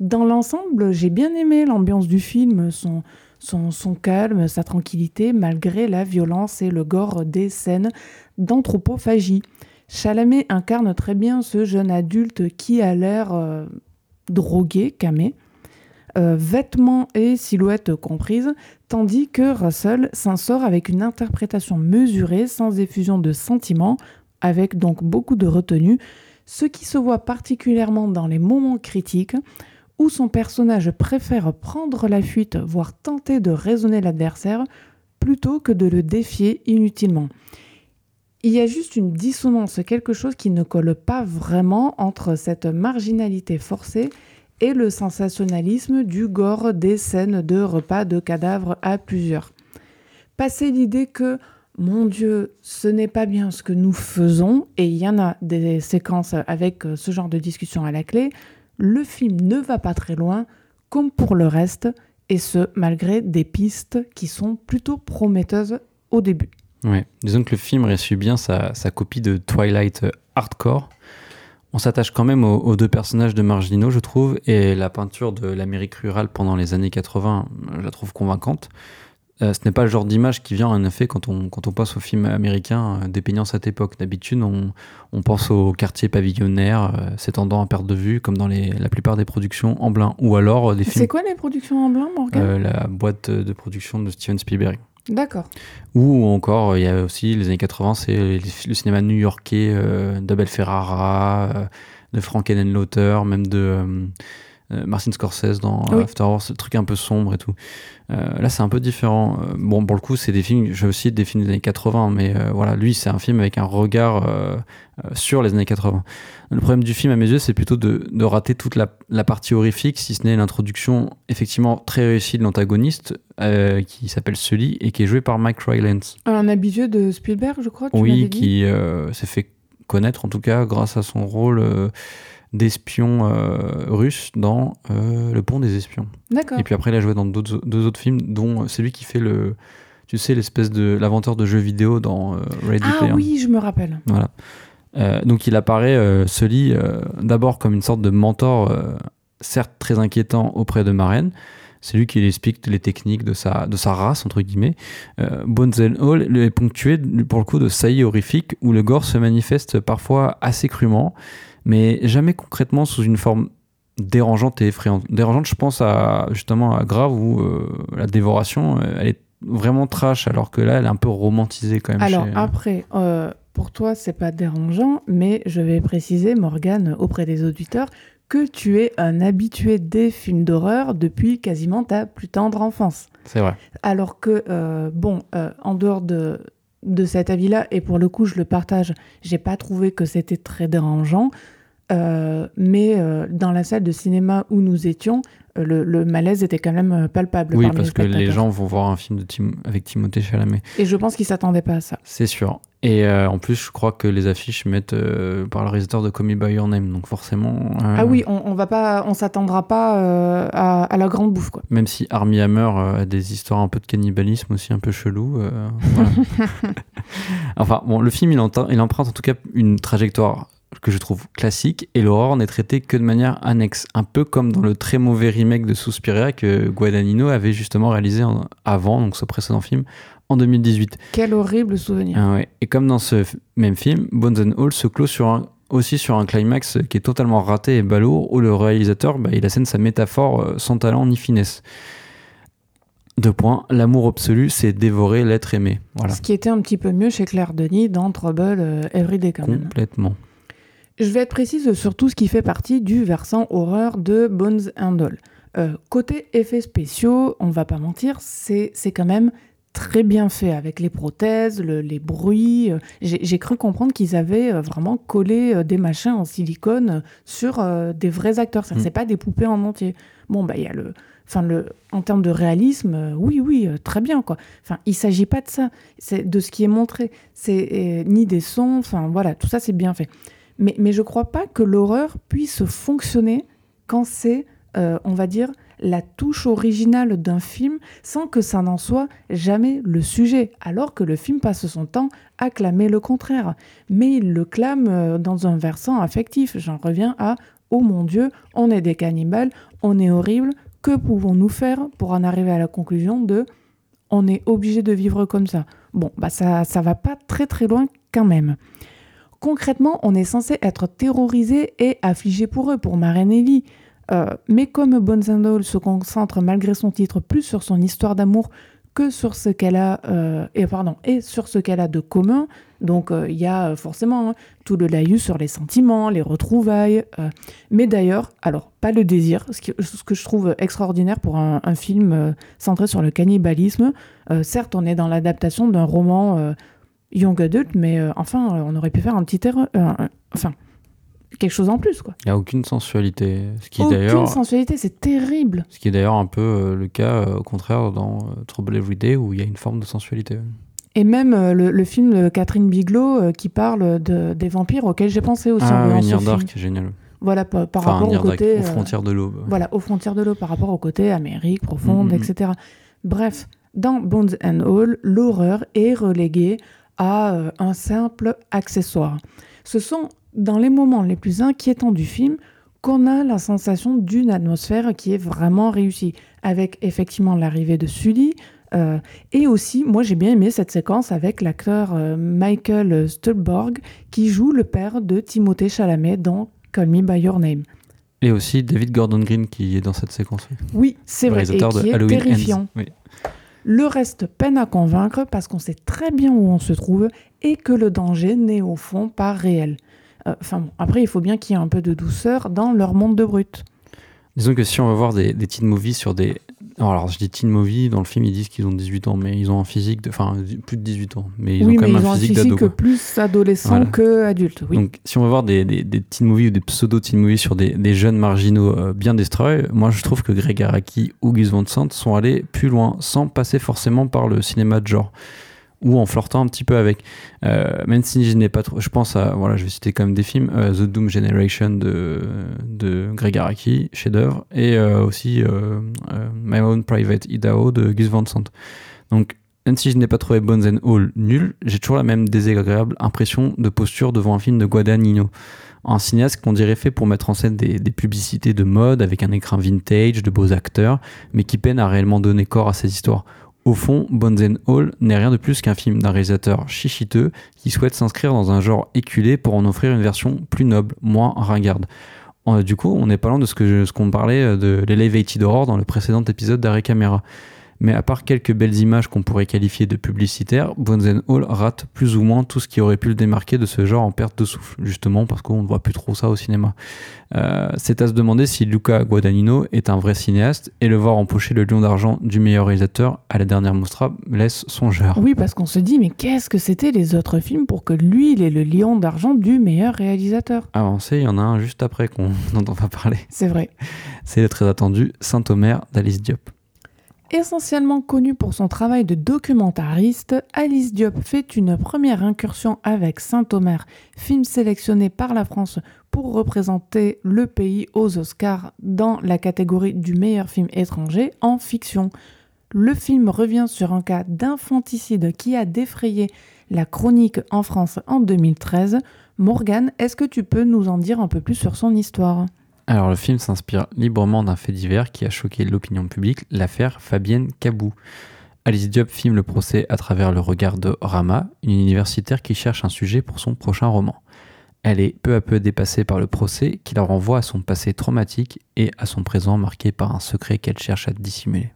Dans l'ensemble, j'ai bien aimé l'ambiance du film, son, calme, sa tranquillité, malgré la violence et le gore des scènes d'anthropophagie. Chalamet incarne très bien ce jeune adulte qui a l'air drogué, camé, euh, vêtements et silhouettes comprises, tandis que Russell s'en sort avec une interprétation mesurée, sans effusion de sentiments, avec donc beaucoup de retenue, ce qui se voit particulièrement dans les moments critiques où son personnage préfère prendre la fuite, voire tenter de raisonner l'adversaire, plutôt que de le défier inutilement. Il y a juste une dissonance, quelque chose qui ne colle pas vraiment entre cette marginalité forcée et le sensationnalisme du gore des scènes de repas de cadavres à plusieurs. Passer l'idée que, mon Dieu, ce n'est pas bien ce que nous faisons, et il y en a des séquences avec euh, ce genre de discussion à la clé, le film ne va pas très loin, comme pour le reste, et ce, malgré des pistes qui sont plutôt prometteuses au début. Ouais. Disons que le film reçut bien sa, sa copie de Twilight euh, hardcore. On s'attache quand même aux, aux deux personnages de marginaux, je trouve, et la peinture de l'Amérique rurale pendant les années 80, je la trouve convaincante. Euh, ce n'est pas le genre d'image qui vient en effet quand on, quand on passe au film américain euh, dépeignant cette époque. D'habitude, on, on pense au quartier pavillonnaire euh, s'étendant à perte de vue, comme dans les, la plupart des productions en blanc, ou alors euh, des films, C'est quoi les productions en blanc, Morgan euh, la boîte de production de Steven Spielberg. D'accord. Ou encore, il y a aussi les années 80, c'est le cinéma new-yorkais euh, d'Abel Ferrara, euh, de Frank Lauter, même de euh, Martin Scorsese dans euh, Oui. After Hours, ce truc un peu sombre et tout. Euh, là, c'est un peu différent. Euh, bon, pour le coup, c'est des films, j'ai aussi des films des années 80, mais euh, voilà, lui, c'est un film avec un regard euh, euh, sur les années 80. Le problème du film, à mes yeux, c'est plutôt de, de rater toute la, la partie horrifique, si ce n'est l'introduction effectivement très réussie de l'antagoniste, euh, qui s'appelle Sully et qui est joué par Mike Rylance. Un habitué de Spielberg, je crois, tu Oui, qui euh, s'est fait connaître en tout cas grâce à son rôle euh, d'espion euh, russe dans euh, Le Pont des Espions. D'accord. Et puis après, il a joué dans d'autres- deux autres films, dont euh, celui qui fait le, tu sais, l'espèce de l'inventeur de jeux vidéo dans euh, Ready Ah Player. oui, je me rappelle. Voilà. Donc il apparaît, Sully, d'abord comme une sorte de mentor, certes très inquiétant auprès de Maren. C'est lui qui lui explique les techniques de sa, de sa race, entre guillemets. Euh, Bones and All est ponctué, pour le coup, de saillies horrifiques où le gore se manifeste parfois assez crûment, mais jamais concrètement sous une forme dérangeante et effrayante. Dérangeante, je pense à justement à Grave où euh, la dévoration, euh, elle est vraiment trash, alors que là, elle est un peu romantisée quand même. Alors chez- après, euh, pour toi, c'est pas dérangeant, mais je vais préciser, Morgane, auprès des auditeurs, que tu es un habitué des films d'horreur depuis quasiment ta plus tendre enfance. C'est vrai. Alors que, euh, bon, euh, en dehors de, de cet avis-là, et pour le coup, je le partage, j'ai pas trouvé que c'était très dérangeant. euh, mais euh, dans la salle de cinéma où nous étions, le, le malaise était quand même euh, palpable. Oui, parce que les gens vont voir un film de Tim- avec Timothée Chalamet. Et je pense qu'ils s'attendaient pas à ça. C'est sûr. Et euh, en plus, je crois que les affiches mettent euh, par le réalisateur de Call Me By Your Name. Donc forcément. euh, Ah oui, on, on va pas, on s'attendra pas à, à la grande bouffe, quoi. Même si Armie Hammer a des histoires un peu de cannibalisme aussi un peu chelou. voilà. enfin, bon, le film, il emprunte en tout cas une trajectoire que je trouve classique et l'horreur n'est traitée que de manière annexe. Un peu comme dans le très mauvais remake de Suspiria que Guadagnino avait justement réalisé en- avant, donc ce précédent film, en 2018. Quel horrible souvenir. Ah ouais. Et comme dans ce même film, Bones and All se clôt sur un- aussi sur un climax qui est totalement raté et balourd, où le réalisateur bah, il assène sa métaphore euh, sans talent ni finesse. Deux points, l'amour absolu, c'est dévorer l'être aimé. Voilà, Ce qui était un petit peu mieux chez Claire Denis dans Trouble euh, Everyday quand même. complètement. Je vais être précise sur tout ce qui fait partie du versant horreur de Bones and All. Euh, côté effets spéciaux, on va pas mentir, c'est quand même très bien fait avec les prothèses, les bruits. J'ai cru comprendre qu'ils avaient vraiment collé des machins en silicone sur des vrais acteurs. Ça, mm. c'est pas des poupées en entier. Bon, bah, il y a le. Enfin, le, en termes de réalisme, oui, oui, très bien, quoi. Enfin, il s'agit pas de ça. C'est de ce qui est montré. C'est ni des sons. Enfin, voilà, tout ça, c'est bien fait. Mais, je crois pas que l'horreur puisse fonctionner quand c'est, on va dire, la touche originale d'un film sans que ça n'en soit jamais le sujet, alors que le film passe son temps à clamer le contraire. Mais il le clame euh, dans un versant affectif. J'en reviens à Oh mon Dieu, on est des cannibales, on est horrible, que pouvons-nous faire pour en arriver à la conclusion de on est obligé de vivre comme ça? Bon, bah ça, ça va pas très très loin quand même. Concrètement, on est censé être terrorisé et affligé pour eux, pour Marenelli. Euh, mais comme and se concentre malgré son titre plus sur son histoire d'amour que sur ce qu'elle a euh, et pardon et sur ce qu'elle a de commun, donc euh, il y a forcément hein, tout le laïus sur les sentiments, les retrouvailles, mais d'ailleurs alors pas le désir, ce, que je trouve extraordinaire pour un, film centré sur le cannibalisme. certes, on est dans l'adaptation d'un roman young adult, mais enfin on aurait pu faire un petit erreur, enfin quelque chose en plus. Quoi. Il n'y a aucune sensualité. Ce qui aucune sensualité, c'est terrible. Ce qui est d'ailleurs un peu euh, le cas, euh, au contraire, dans euh, Trouble Every Day, où il y a une forme de sensualité. Et même le, film de Catherine Bigelow qui parle de, des vampires auquel j'ai pensé aussi. Ah, oui, Near Dark, génial. Voilà, par, rapport au côté... aux frontières de l'eau. Voilà, aux frontières de l'eau, par rapport au côté Amérique profonde, mm, mm, mm. etc. Bref, dans Bones and All, l'horreur est reléguée à un simple accessoire. Ce sont dans les moments les plus inquiétants du film qu'on a la sensation d'une atmosphère qui est vraiment réussie, avec effectivement l'arrivée de Sully, euh, et aussi, moi j'ai bien aimé cette séquence avec l'acteur euh, Michael Stuhlbarg qui joue le père de Timothée Chalamet dans Call Me By Your Name. Et aussi David Gordon Green qui est dans cette séquence. Oui, c'est vrai, et qui est terrifiant. Le reste peine à convaincre parce qu'on sait très bien où on se trouve et que le danger n'est au fond pas réel. Euh, enfin après, il faut bien qu'il y ait un peu de douceur dans leur monde de brut. Disons que si on va voir des, des teen movies sur des. Alors, je dis teen movie, dans le film, ils disent qu'ils ont 18 ans, mais ils ont un physique de. Enfin, plus de 18 ans, mais ils ont quand même un physique d'ado. que plus adolescent que adulte. Oui. Donc, si on va voir des, des, des teen movies ou des pseudo-teen movies sur des, des jeunes marginaux euh, bien destroy, moi je trouve que Greg Araki ou Gus Van Sant sont allés plus loin sans passer forcément par le cinéma de genre ou en flirtant un petit peu avec. Euh, même si je n'ai pas trop. Je pense à. Voilà, je vais citer quand même des films euh, The Doom Generation de, de Greg Araki, chef-d'œuvre, et euh, aussi My Own Private Idaho de Gus Van Sant. Donc, même si je n'ai pas trouvé Bones and All nul, j'ai toujours la même désagréable impression de posture devant un film de Guadagnino. Un cinéaste qu'on dirait fait pour mettre en scène des, des, publicités de mode avec un écran vintage, de beaux acteurs, mais qui peine à réellement donner corps à ces histoires. Au fond, Bones Hall n'est rien de plus qu'un film d'un réalisateur chichiteux qui souhaite s'inscrire dans un genre éculé pour en offrir une version plus noble, moins ringarde. Du coup, on n'est pas loin de ce qu'on ce parlait euh, de l'Elevated Horror dans le précédent épisode d'Arrêt Caméra. Mais à part quelques belles images qu'on pourrait qualifier de publicitaires, Bones Hall rate plus ou moins tout ce qui aurait pu le démarquer de ce genre en perte de souffle, justement parce qu'on ne voit plus trop ça au cinéma. Euh, c'est à se demander si Luca Guadagnino est un vrai cinéaste et le voir empocher le lion d'argent du meilleur réalisateur à la dernière Mostra laisse songeur. Oui, parce qu'on se dit, mais qu'est-ce que c'était les autres films pour que lui, il ait le lion d'argent du meilleur réalisateur? Avancé, il y en a un juste après qu'on dont on va parler. C'est vrai. C'est le très attendu Saint-Omer d'Alice Diop. Essentiellement connue pour son travail de documentariste, Alice Diop fait une première incursion avec Saint-Omer, film sélectionné par la France pour représenter le pays aux Oscars dans la catégorie du meilleur film étranger en fiction. Le film revient sur un cas d'infanticide qui a défrayé la chronique en France en 2013. Morgane, est-ce que tu peux nous en dire un peu plus sur son histoire? Alors le film s'inspire librement d'un fait divers qui a choqué l'opinion publique, l'affaire Fabienne Cabou. Alice Diop filme le procès à travers le regard de Rama, une universitaire qui cherche un sujet pour son prochain roman. Elle est peu à peu dépassée par le procès qui la renvoie à son passé traumatique et à son présent marqué par un secret qu'elle cherche à dissimuler.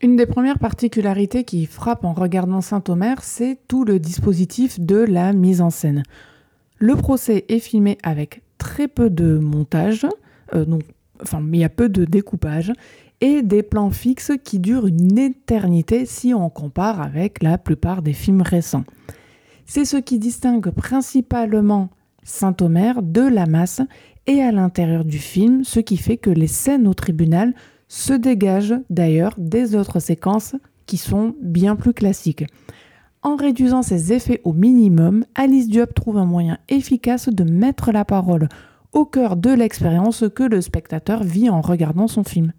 Une des premières particularités qui frappe en regardant Saint-Omer, c'est tout le dispositif de la mise en scène. Le procès est filmé avec très peu de montage, donc, enfin, il y a peu de découpage, et des plans fixes qui durent une éternité si on compare avec la plupart des films récents. C'est ce qui distingue principalement Saint-Omer de la masse et à l'intérieur du film, ce qui fait que les scènes au tribunal se dégagent d'ailleurs des autres séquences qui sont bien plus classiques. En réduisant ces effets au minimum, Alice Diop trouve un moyen efficace de mettre la parole au cœur de l'expérience que le spectateur vit en regardant son film.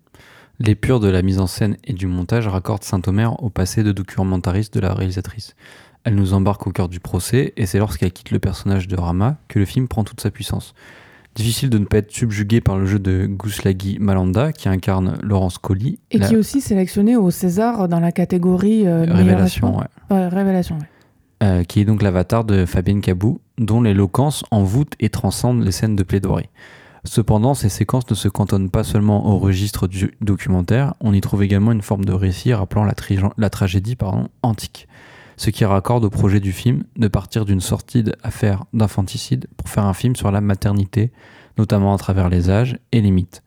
L'épure de la mise en scène et du montage raccorde Saint-Omer au passé de documentariste de la réalisatrice. Elle nous embarque au cœur du procès et c'est lorsqu'elle quitte le personnage de Rama que le film prend toute sa puissance. Difficile de ne pas être subjugué par le jeu de Gouslagi Malanda qui incarne Laurence Colli. Et qui est aussi sélectionné au César dans la catégorie euh, Révélation. Ouais. Révélation, euh, qui est donc l'avatar de Fabienne Cabou, dont l'éloquence envoûte et transcende les scènes de plaidoirie. Cependant, ces séquences ne se cantonnent pas seulement au registre du documentaire, on y trouve également une forme de récit rappelant la, tragédie antique ce qui raccorde au projet du film de partir d'une sortie affaire d'infanticide pour faire un film sur la maternité, notamment à travers les âges et les mythes.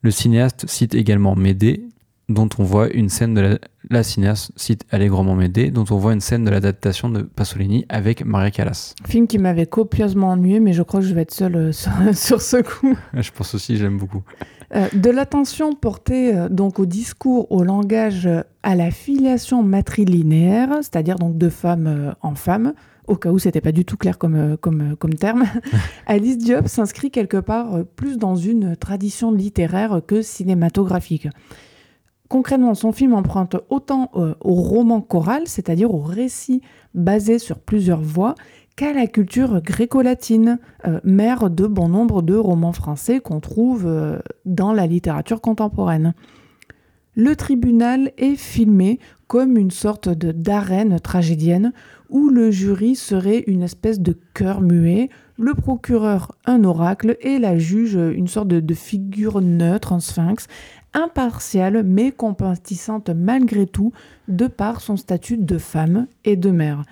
Le cinéaste cite également Médée, dont on voit une scène de la, cinéaste cite allègrement Médée, dont on voit une scène de l'adaptation de Pasolini avec Maria Callas. Film qui m'avait copieusement ennuyé, mais je crois que je vais être seule euh, sur ce coup. je pense aussi, j'aime beaucoup. Euh, de l'attention portée euh, donc au discours, au langage, euh, à la filiation matrilinéaire, c'est-à-dire donc de femme en femme, au cas où c'était pas du tout clair comme, comme, comme terme, Alice Diop s'inscrit quelque part plus dans une tradition littéraire que cinématographique. Concrètement, son film emprunte autant au roman choral, c'est-à-dire au récit basé sur plusieurs voix, qu'à la culture gréco-latine, euh, mère de bon nombre de romans français qu'on trouve euh, dans la littérature contemporaine. Le tribunal est filmé comme une sorte de d'arène tragédienne où le jury serait une espèce de cœur muet, le procureur un oracle et la juge une sorte de, de figure neutre, un sphinx, impartiale mais compatissante malgré tout de par son statut de femme et de mère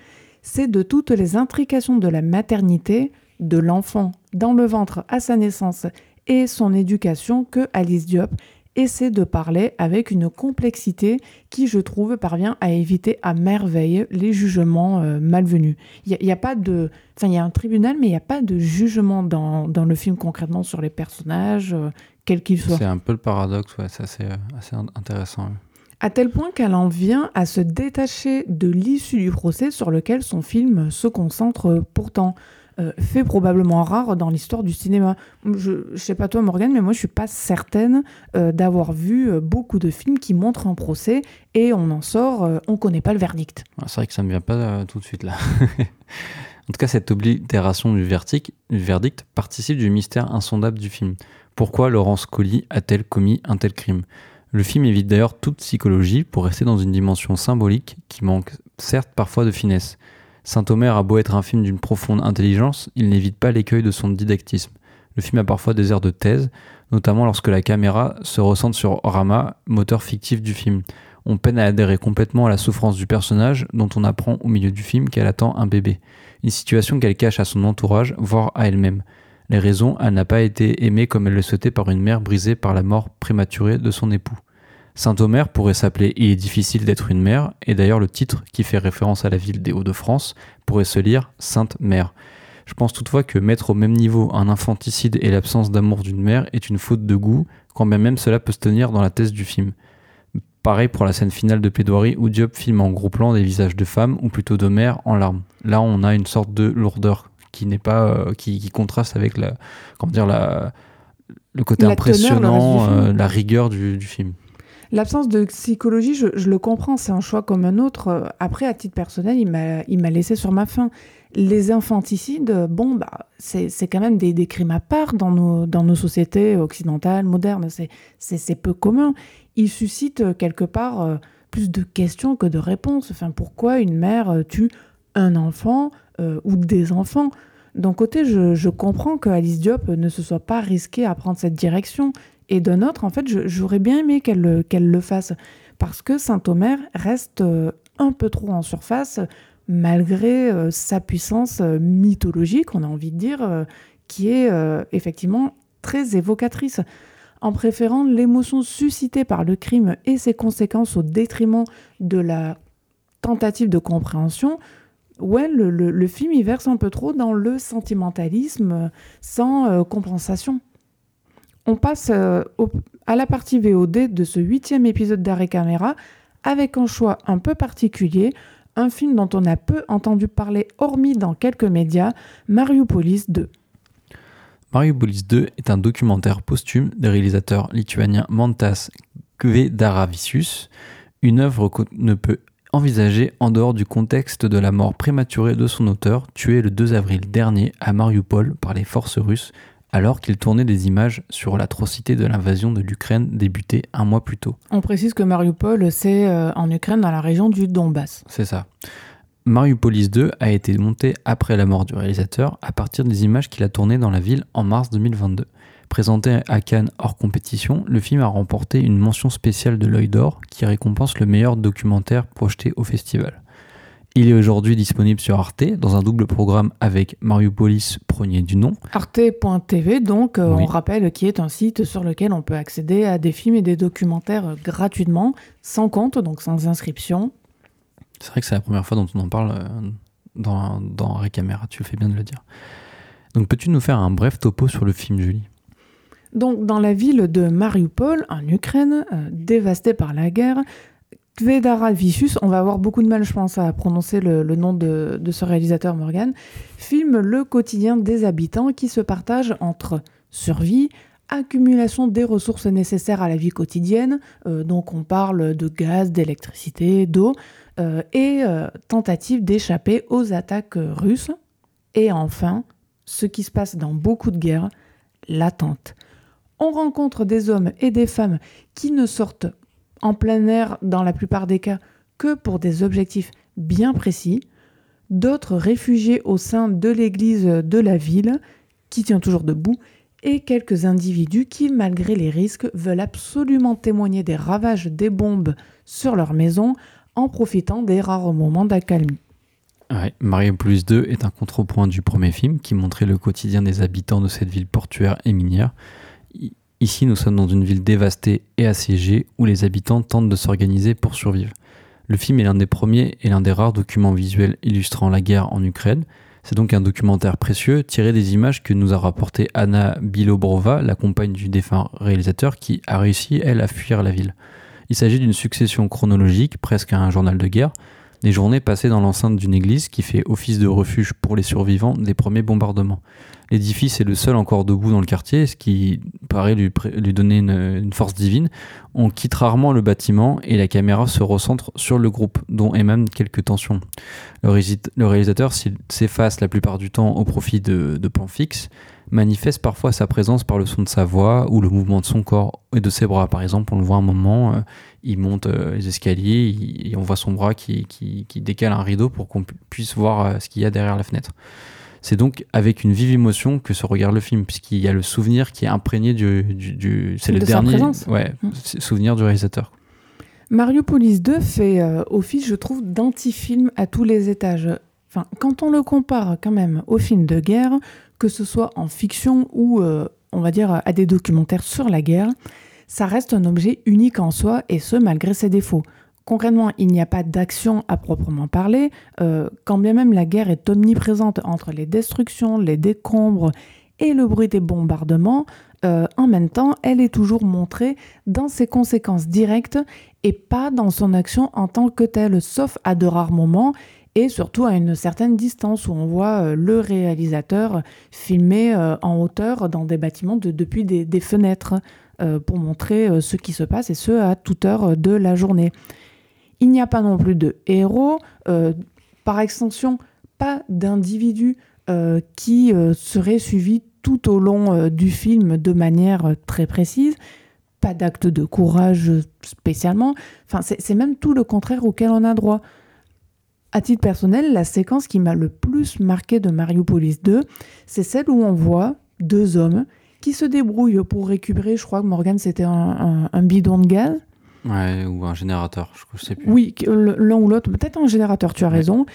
c'est de toutes les intrications de la maternité, de l'enfant dans le ventre à sa naissance et son éducation que Alice Diop essaie de parler avec une complexité qui, je trouve, parvient à éviter à merveille les jugements euh, malvenus. Il n'y a, pas de... Enfin, il y a un tribunal, mais il n'y a pas de jugement dans, le film concrètement sur les personnages, euh, quels qu'ils soient. C'est un peu le paradoxe, ouais, c'est assez, assez intéressant à tel point qu'elle en vient à se détacher de l'issue du procès sur lequel son film se concentre pourtant. Euh, fait probablement rare dans l'histoire du cinéma. Je, ne sais pas toi Morgane, mais moi je suis pas certaine euh, d'avoir vu euh, beaucoup de films qui montrent un procès et on en sort, on connaît pas le verdict. Ah, c'est vrai que ça me vient pas tout de suite là. en tout cas, cette oblitération du verdict, participe du mystère insondable du film. Pourquoi Laurence Colli a-t-elle commis un tel crime? Le film évite d'ailleurs toute psychologie pour rester dans une dimension symbolique qui manque certes parfois de finesse. Saint-Omer a beau être un film d'une profonde intelligence, il n'évite pas l'écueil de son didactisme. Le film a parfois des airs de thèse, notamment lorsque la caméra se ressente sur Rama, moteur fictif du film. On peine à adhérer complètement à la souffrance du personnage dont on apprend au milieu du film qu'elle attend un bébé. Une situation qu'elle cache à son entourage, voire à elle-même. Les raisons, elle n'a pas été aimée comme elle le souhaitait par une mère brisée par la mort prématurée de son époux. Saint-Omer pourrait s'appeler Il est difficile d'être une mère, et d'ailleurs le titre, qui fait référence à la ville des Hauts-de-France, pourrait se lire Sainte Mère. Je pense toutefois que mettre au même niveau un infanticide et l'absence d'amour d'une mère est une faute de goût, quand bien même cela peut se tenir dans la thèse du film. Pareil pour la scène finale de plaidoirie où Diop filme en gros plan des visages de femmes, ou plutôt de mères, en larmes. Là, on a une sorte de lourdeur qui n'est pas euh, qui, contraste avec la comment dire la le côté impressionnant, euh, la rigueur du, film. L'absence de psychologie, je, le comprends, c'est un choix comme un autre. Après, à titre personnel, il m'a laissé sur ma faim. Les infanticides, bon, bah, c'est quand même des, des, crimes à part dans nos, dans nos sociétés occidentales, modernes. C'est peu commun. Ils suscitent quelque part euh, plus de questions que de réponses. Enfin, pourquoi une mère tue un enfant euh, ou des enfants? D'un côté, je, comprends que Alice Diop ne se soit pas risquée à prendre cette direction. Et d'un autre, en fait, j'aurais bien aimé qu'elle le fasse. Parce que Saint-Omer reste euh, un peu trop en surface, malgré euh, sa puissance mythologique, on a envie de dire, qui est effectivement très évocatrice. En préférant l'émotion suscitée par le crime et ses conséquences au détriment de la tentative de compréhension, ouais, le, film y verse un peu trop dans le sentimentalisme sans euh, compensation. On passe euh, à la partie VOD de ce huitième épisode d'Arrêt Caméra avec un choix un peu particulier, un film dont on a peu entendu parler hormis dans quelques médias, Mariupolis 2. Mariupolis 2 est un documentaire posthume des réalisateurs lituaniens Mantas Kvedaravicius, une œuvre qu'on ne peut envisager en dehors du contexte de la mort prématurée de son auteur, tué le 2 avril dernier à Mariupol par les forces russes alors qu'il tournait des images sur l'atrocité de l'invasion de l'Ukraine débutée un mois plus tôt. On précise que Mariupol, c'est euh, en Ukraine, dans la région du Donbass. C'est ça. Mariupolis 2 a été monté après la mort du réalisateur à partir des images qu'il a tournées dans la ville en mars 2022. Présenté à Cannes hors compétition, le film a remporté une mention spéciale de l'œil d'or qui récompense le meilleur documentaire projeté au festival. Il est aujourd'hui disponible sur Arte dans un double programme avec Mariupolis premier du nom. Arte.tv, donc euh, on rappelle qui est un site sur lequel on peut accéder à des films et des documentaires gratuitement, sans compte, donc sans inscription. C'est vrai que c'est la première fois dont on en parle euh, dans, dans Caméra, tu fais bien de le dire. Donc peux-tu nous faire un bref topo sur le film, Julie? Donc, dans la ville de Mariupol, en Ukraine, euh, dévastée par la guerre, Kvedara Vicius, on va avoir beaucoup de mal, je pense, à prononcer le, nom de, ce réalisateur Morgan, filme le quotidien des habitants qui se partagent entre survie, accumulation des ressources nécessaires à la vie quotidienne, euh, donc on parle de gaz, d'électricité, d'eau, et euh, tentative d'échapper aux attaques russes, et enfin, ce qui se passe dans beaucoup de guerres, l'attente. On rencontre des hommes et des femmes qui ne sortent en plein air dans la plupart des cas que pour des objectifs bien précis, d'autres réfugiés au sein de l'église de la ville, qui tient toujours debout, et quelques individus qui, malgré les risques, veulent absolument témoigner des ravages des bombes sur leur maison en profitant des rares moments d'accalmie. Mario Plus 2 est un contrepoint du premier film qui montrait le quotidien des habitants de cette ville portuaire et minière. Ici, nous sommes dans une ville dévastée et assiégée où les habitants tentent de s'organiser pour survivre. Le film est l'un des premiers et l'un des rares documents visuels illustrant la guerre en Ukraine. C'est donc un documentaire précieux tiré des images que nous a rapporté Anna Bilobrova, la compagne du défunt réalisateur, qui a réussi, elle, à fuir la ville. Il s'agit d'une succession chronologique, presque un journal de guerre, des journées passées dans l'enceinte d'une église qui fait office de refuge pour les survivants des premiers bombardements. L'édifice est le seul encore debout dans le quartier, ce qui paraît lui, donner une, force divine. On quitte rarement le bâtiment et la caméra se recentre sur le groupe, dont émanent quelques tensions. Le, réalisateur s'efface la plupart du temps au profit de, plans fixes, manifeste parfois sa présence par le son de sa voix ou le mouvement de son corps et de ses bras. Par exemple, on le voit un moment, euh, il monte euh, les escaliers et on voit son bras qui, qui décale un rideau pour qu'on puisse voir euh, ce qu'il y a derrière la fenêtre. C'est donc avec une vive émotion que se regarde le film, puisqu'il y a le souvenir qui est imprégné du. du, c'est le dernier ouais, mmh. souvenir du réalisateur. Mario Police 2 fait office, je trouve, d'anti-film à tous les étages. Enfin, quand on le compare quand même aux films de guerre, que ce soit en fiction ou, euh, on va dire, à des documentaires sur la guerre, ça reste un objet unique en soi, et ce, malgré ses défauts. Concrètement, il n'y a pas d'action à proprement parler, euh, quand bien même la guerre est omniprésente entre les destructions, les décombres et le bruit des bombardements, euh, en même temps, elle est toujours montrée dans ses conséquences directes et pas dans son action en tant que telle, sauf à de rares moments et surtout à une certaine distance où on voit euh, le réalisateur filmer en hauteur dans des bâtiments depuis des fenêtres pour montrer ce qui se passe et ce à toute heure de la journée. Il n'y a pas non plus de héros, euh, par extension, pas d'individus euh, qui euh, seraient suivis tout au long du film de manière très précise, pas d'acte de courage spécialement, enfin, c'est même tout le contraire auquel on a droit. À titre personnel, la séquence qui m'a le plus marqué de Mario Police 2, c'est celle où on voit deux hommes qui se débrouillent pour récupérer, je crois que Morgan c'était un, bidon de gaz, Ouais, ou un générateur, je, sais plus. Oui, l'un ou l'autre, peut-être un générateur, tu as raison.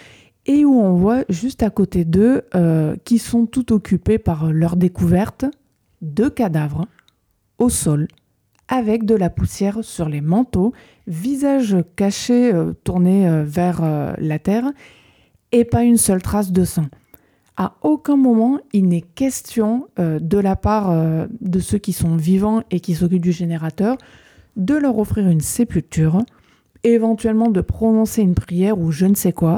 Et où on voit juste à côté d'eux, euh, qui sont tout occupés par leur découverte de cadavres. au sol, avec de la poussière sur les manteaux, visage caché euh, tourné euh, vers euh, la terre, et pas une seule trace de sang. À aucun moment, il n'est question de la part de ceux qui sont vivants et qui s'occupent du générateur de leur offrir une sépulture, éventuellement de prononcer une prière ou je ne sais quoi.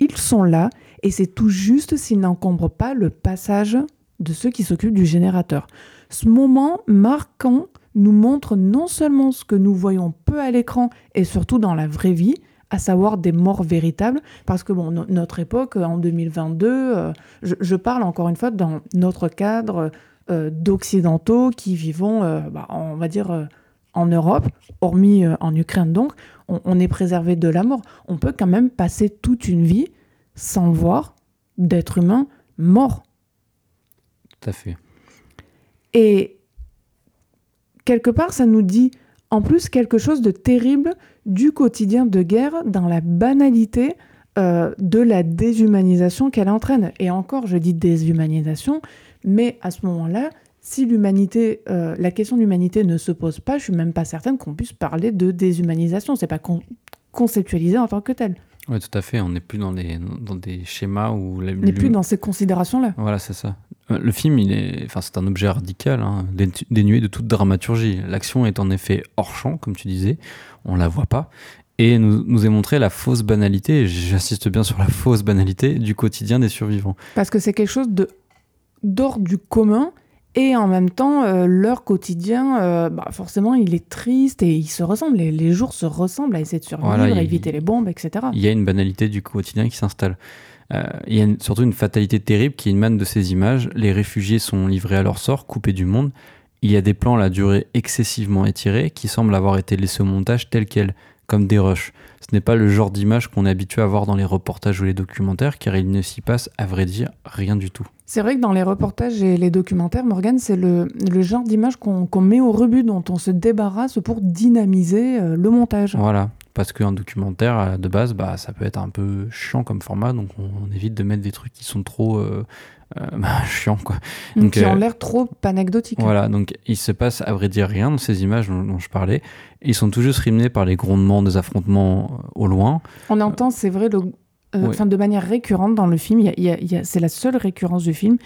Ils sont là et c'est tout juste s'ils n'encombrent pas le passage de ceux qui s'occupent du générateur. Ce moment marquant nous montre non seulement ce que nous voyons peu à l'écran et surtout dans la vraie vie, à savoir des morts véritables, parce que bon, notre époque, en 2022, euh, je, parle encore une fois dans notre cadre euh, d'occidentaux qui vivons, euh, bah, on va dire, en Europe, hormis en Ukraine donc, on, on est préservé de la mort. On peut quand même passer toute une vie sans voir d'être humain mort. Tout à fait. Et quelque part, ça nous dit en plus quelque chose de terrible du quotidien de guerre dans la banalité euh, de la déshumanisation qu'elle entraîne. Et encore, je dis déshumanisation, mais à ce moment-là, si l'humanité, euh, la question de l'humanité ne se pose pas, je suis même pas certaine qu'on puisse parler de déshumanisation. C'est pas conceptualisé en tant que tel. Oui, tout à fait. On n'est plus dans, les, dans des schémas où... On n'est plus dans ces considérations-là. Voilà, c'est ça. Euh, le film, il est, enfin, c'est un objet radical, hein, dénué de toute dramaturgie. L'action est en effet hors champ, comme tu disais. On la voit pas. Et nous, nous est montré la fausse banalité, j'insiste bien sur la fausse banalité, du quotidien des survivants. Parce que c'est quelque chose de d'ordre du commun et en même temps, euh, leur quotidien, euh, bah, forcément, il est triste et il se ressemble. Les, jours se ressemblent à essayer de survivre, à éviter les bombes, etc. Il y a une banalité du quotidien qui s'installe. Euh, il y a surtout une fatalité terrible qui émane de ces images. Les réfugiés sont livrés à leur sort, coupés du monde. Il y a des plans à la durée excessivement étirée qui semblent avoir été laissés au montage tel quels, comme des rushs. Ce n'est pas le genre d'image qu'on est habitué à voir dans les reportages ou les documentaires, car il ne s'y passe, à vrai dire, rien du tout. C'est vrai que dans les reportages et les documentaires, Morgan, c'est le, genre d'image qu'on met au rebut, dont on se débarrasse pour dynamiser euh, le montage. Voilà, parce qu'un documentaire, euh, de base, bah, ça peut être un peu chiant comme format, donc on, évite de mettre des trucs qui sont trop euh, bah, chiants. Quoi. Donc, qui ont l'air trop anecdotiques. Voilà, donc il se passe à vrai dire rien dans ces images dont, je parlais. Ils sont tout juste rythmés par les grondements des affrontements au loin. On entend, c'est vrai, le euh, de manière récurrente dans le film. c'est la seule récurrence du film.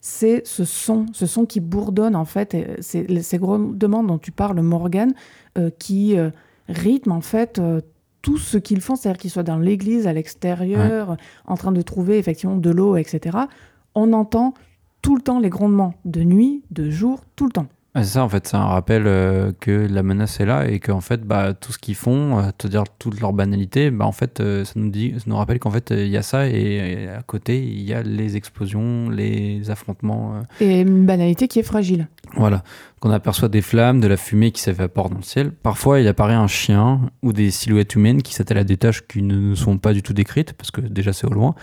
C'est ce son, ce son qui bourdonne en fait. C'est ces gros demandes dont tu parles, Morgan, euh, qui euh, rythme en fait tout ce qu'ils font, c'est-à-dire qu'ils soient dans l'église, à l'extérieur, en train de trouver effectivement de l'eau, etc. On entend tout le temps les grondements, de nuit, de jour, tout le temps c'est ça, en fait, c'est un rappel euh, que la menace est là et qu'en fait, bah, tout ce qu'ils font, euh, te dire toute leur banalité, bah, en fait, euh, ça, nous dit, ça nous rappelle qu'en fait, il y a ça et, à côté, il y a les explosions, les affrontements. Et une banalité qui est fragile. Voilà. Qu'on aperçoit des flammes, de la fumée qui s'évapore dans le ciel. Parfois, il apparaît un chien ou des silhouettes humaines qui s'attellent à des tâches qui ne sont pas du tout décrites, parce que déjà c'est au loin,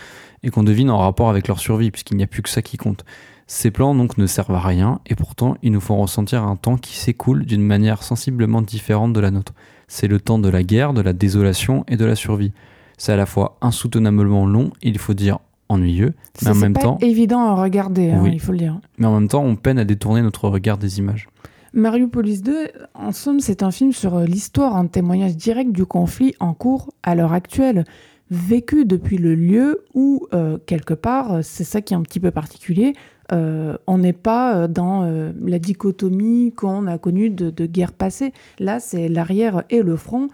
et qu'on devine en rapport avec leur survie, puisqu'il n'y a plus que ça qui compte. Ces plans donc ne servent à rien et pourtant ils nous font ressentir un temps qui s'écoule d'une manière sensiblement différente de la nôtre. C'est le temps de la guerre, de la désolation et de la survie. C'est à la fois insoutenablement long, il faut dire ennuyeux, mais en même pas temps évident à regarder, hein, il faut le dire. Mais en même temps, on peine à détourner notre regard des images. Mariopolis 2, en somme, c'est un film sur l'histoire, un témoignage direct du conflit en cours à l'heure actuelle, vécu depuis le lieu où, euh, quelque part, c'est ça qui est un petit peu particulier, euh, on n'est pas euh, dans la dichotomie qu'on a connue de, de guerre passée. Là, c'est l'arrière et le front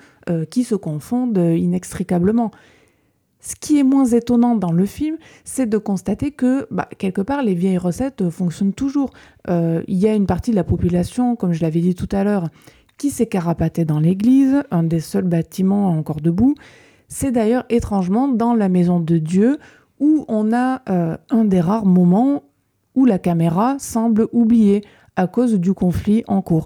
qui se confondent inextricablement. Ce qui est moins étonnant dans le film, c'est de constater que, bah, quelque part, les vieilles recettes fonctionnent toujours. Il y a une partie de la population, comme je l'avais dit tout à l'heure, qui s'est carapatée dans l'église, un des seuls bâtiments encore debout. C'est d'ailleurs étrangement dans la maison de Dieu où on a un des rares moments où la caméra semble oubliée à cause du conflit en cours.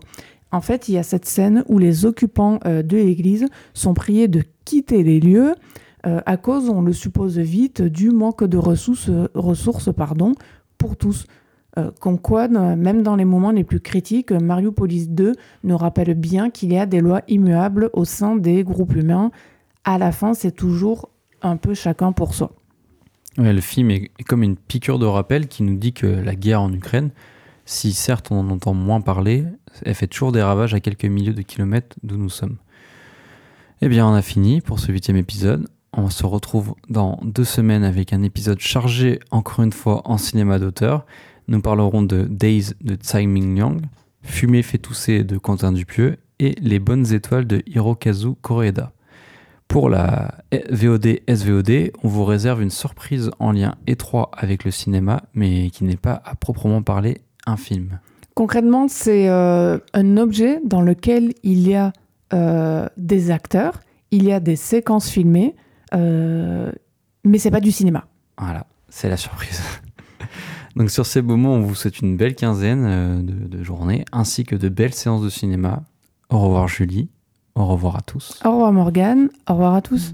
En fait, il y a cette scène où les occupants euh, de l'église sont priés de quitter les lieux euh, à cause, on le suppose vite, du manque de ressources, ressources pardon, pour tous. Euh, comme quoi, même dans les moments les plus critiques, Mario Police 2 nous rappelle bien qu'il y a des lois immuables au sein des groupes humains. À la fin, c'est toujours un peu chacun pour soi le film est, comme une piqûre de rappel qui nous dit que la guerre en Ukraine, si certes on en entend moins parler, Elle fait toujours des ravages à quelques milliers de kilomètres d'où nous sommes. Eh bien, on a fini pour ce huitième épisode. On se retrouve dans deux semaines avec un épisode chargé, encore une fois, en cinéma d'auteur. Nous parlerons de Days de Tsai Ming-liang, Fumée fait tousser de Quentin Dupieux et Les bonnes étoiles de Hirokazu Koreeda. Pour la VOD SVOD, on vous réserve une surprise en lien étroit avec le cinéma, mais qui n'est pas à proprement parler un film. Concrètement, c'est euh, un objet dans lequel il y a euh, des acteurs, il y a des séquences filmées, euh, mais c'est pas du cinéma. Voilà, c'est la surprise. Donc sur ces beaux mots, on vous souhaite une belle quinzaine euh, de, de journées, ainsi que de belles séances de cinéma. Au revoir Julie, au revoir à tous. Au revoir Morgane, au revoir à tous.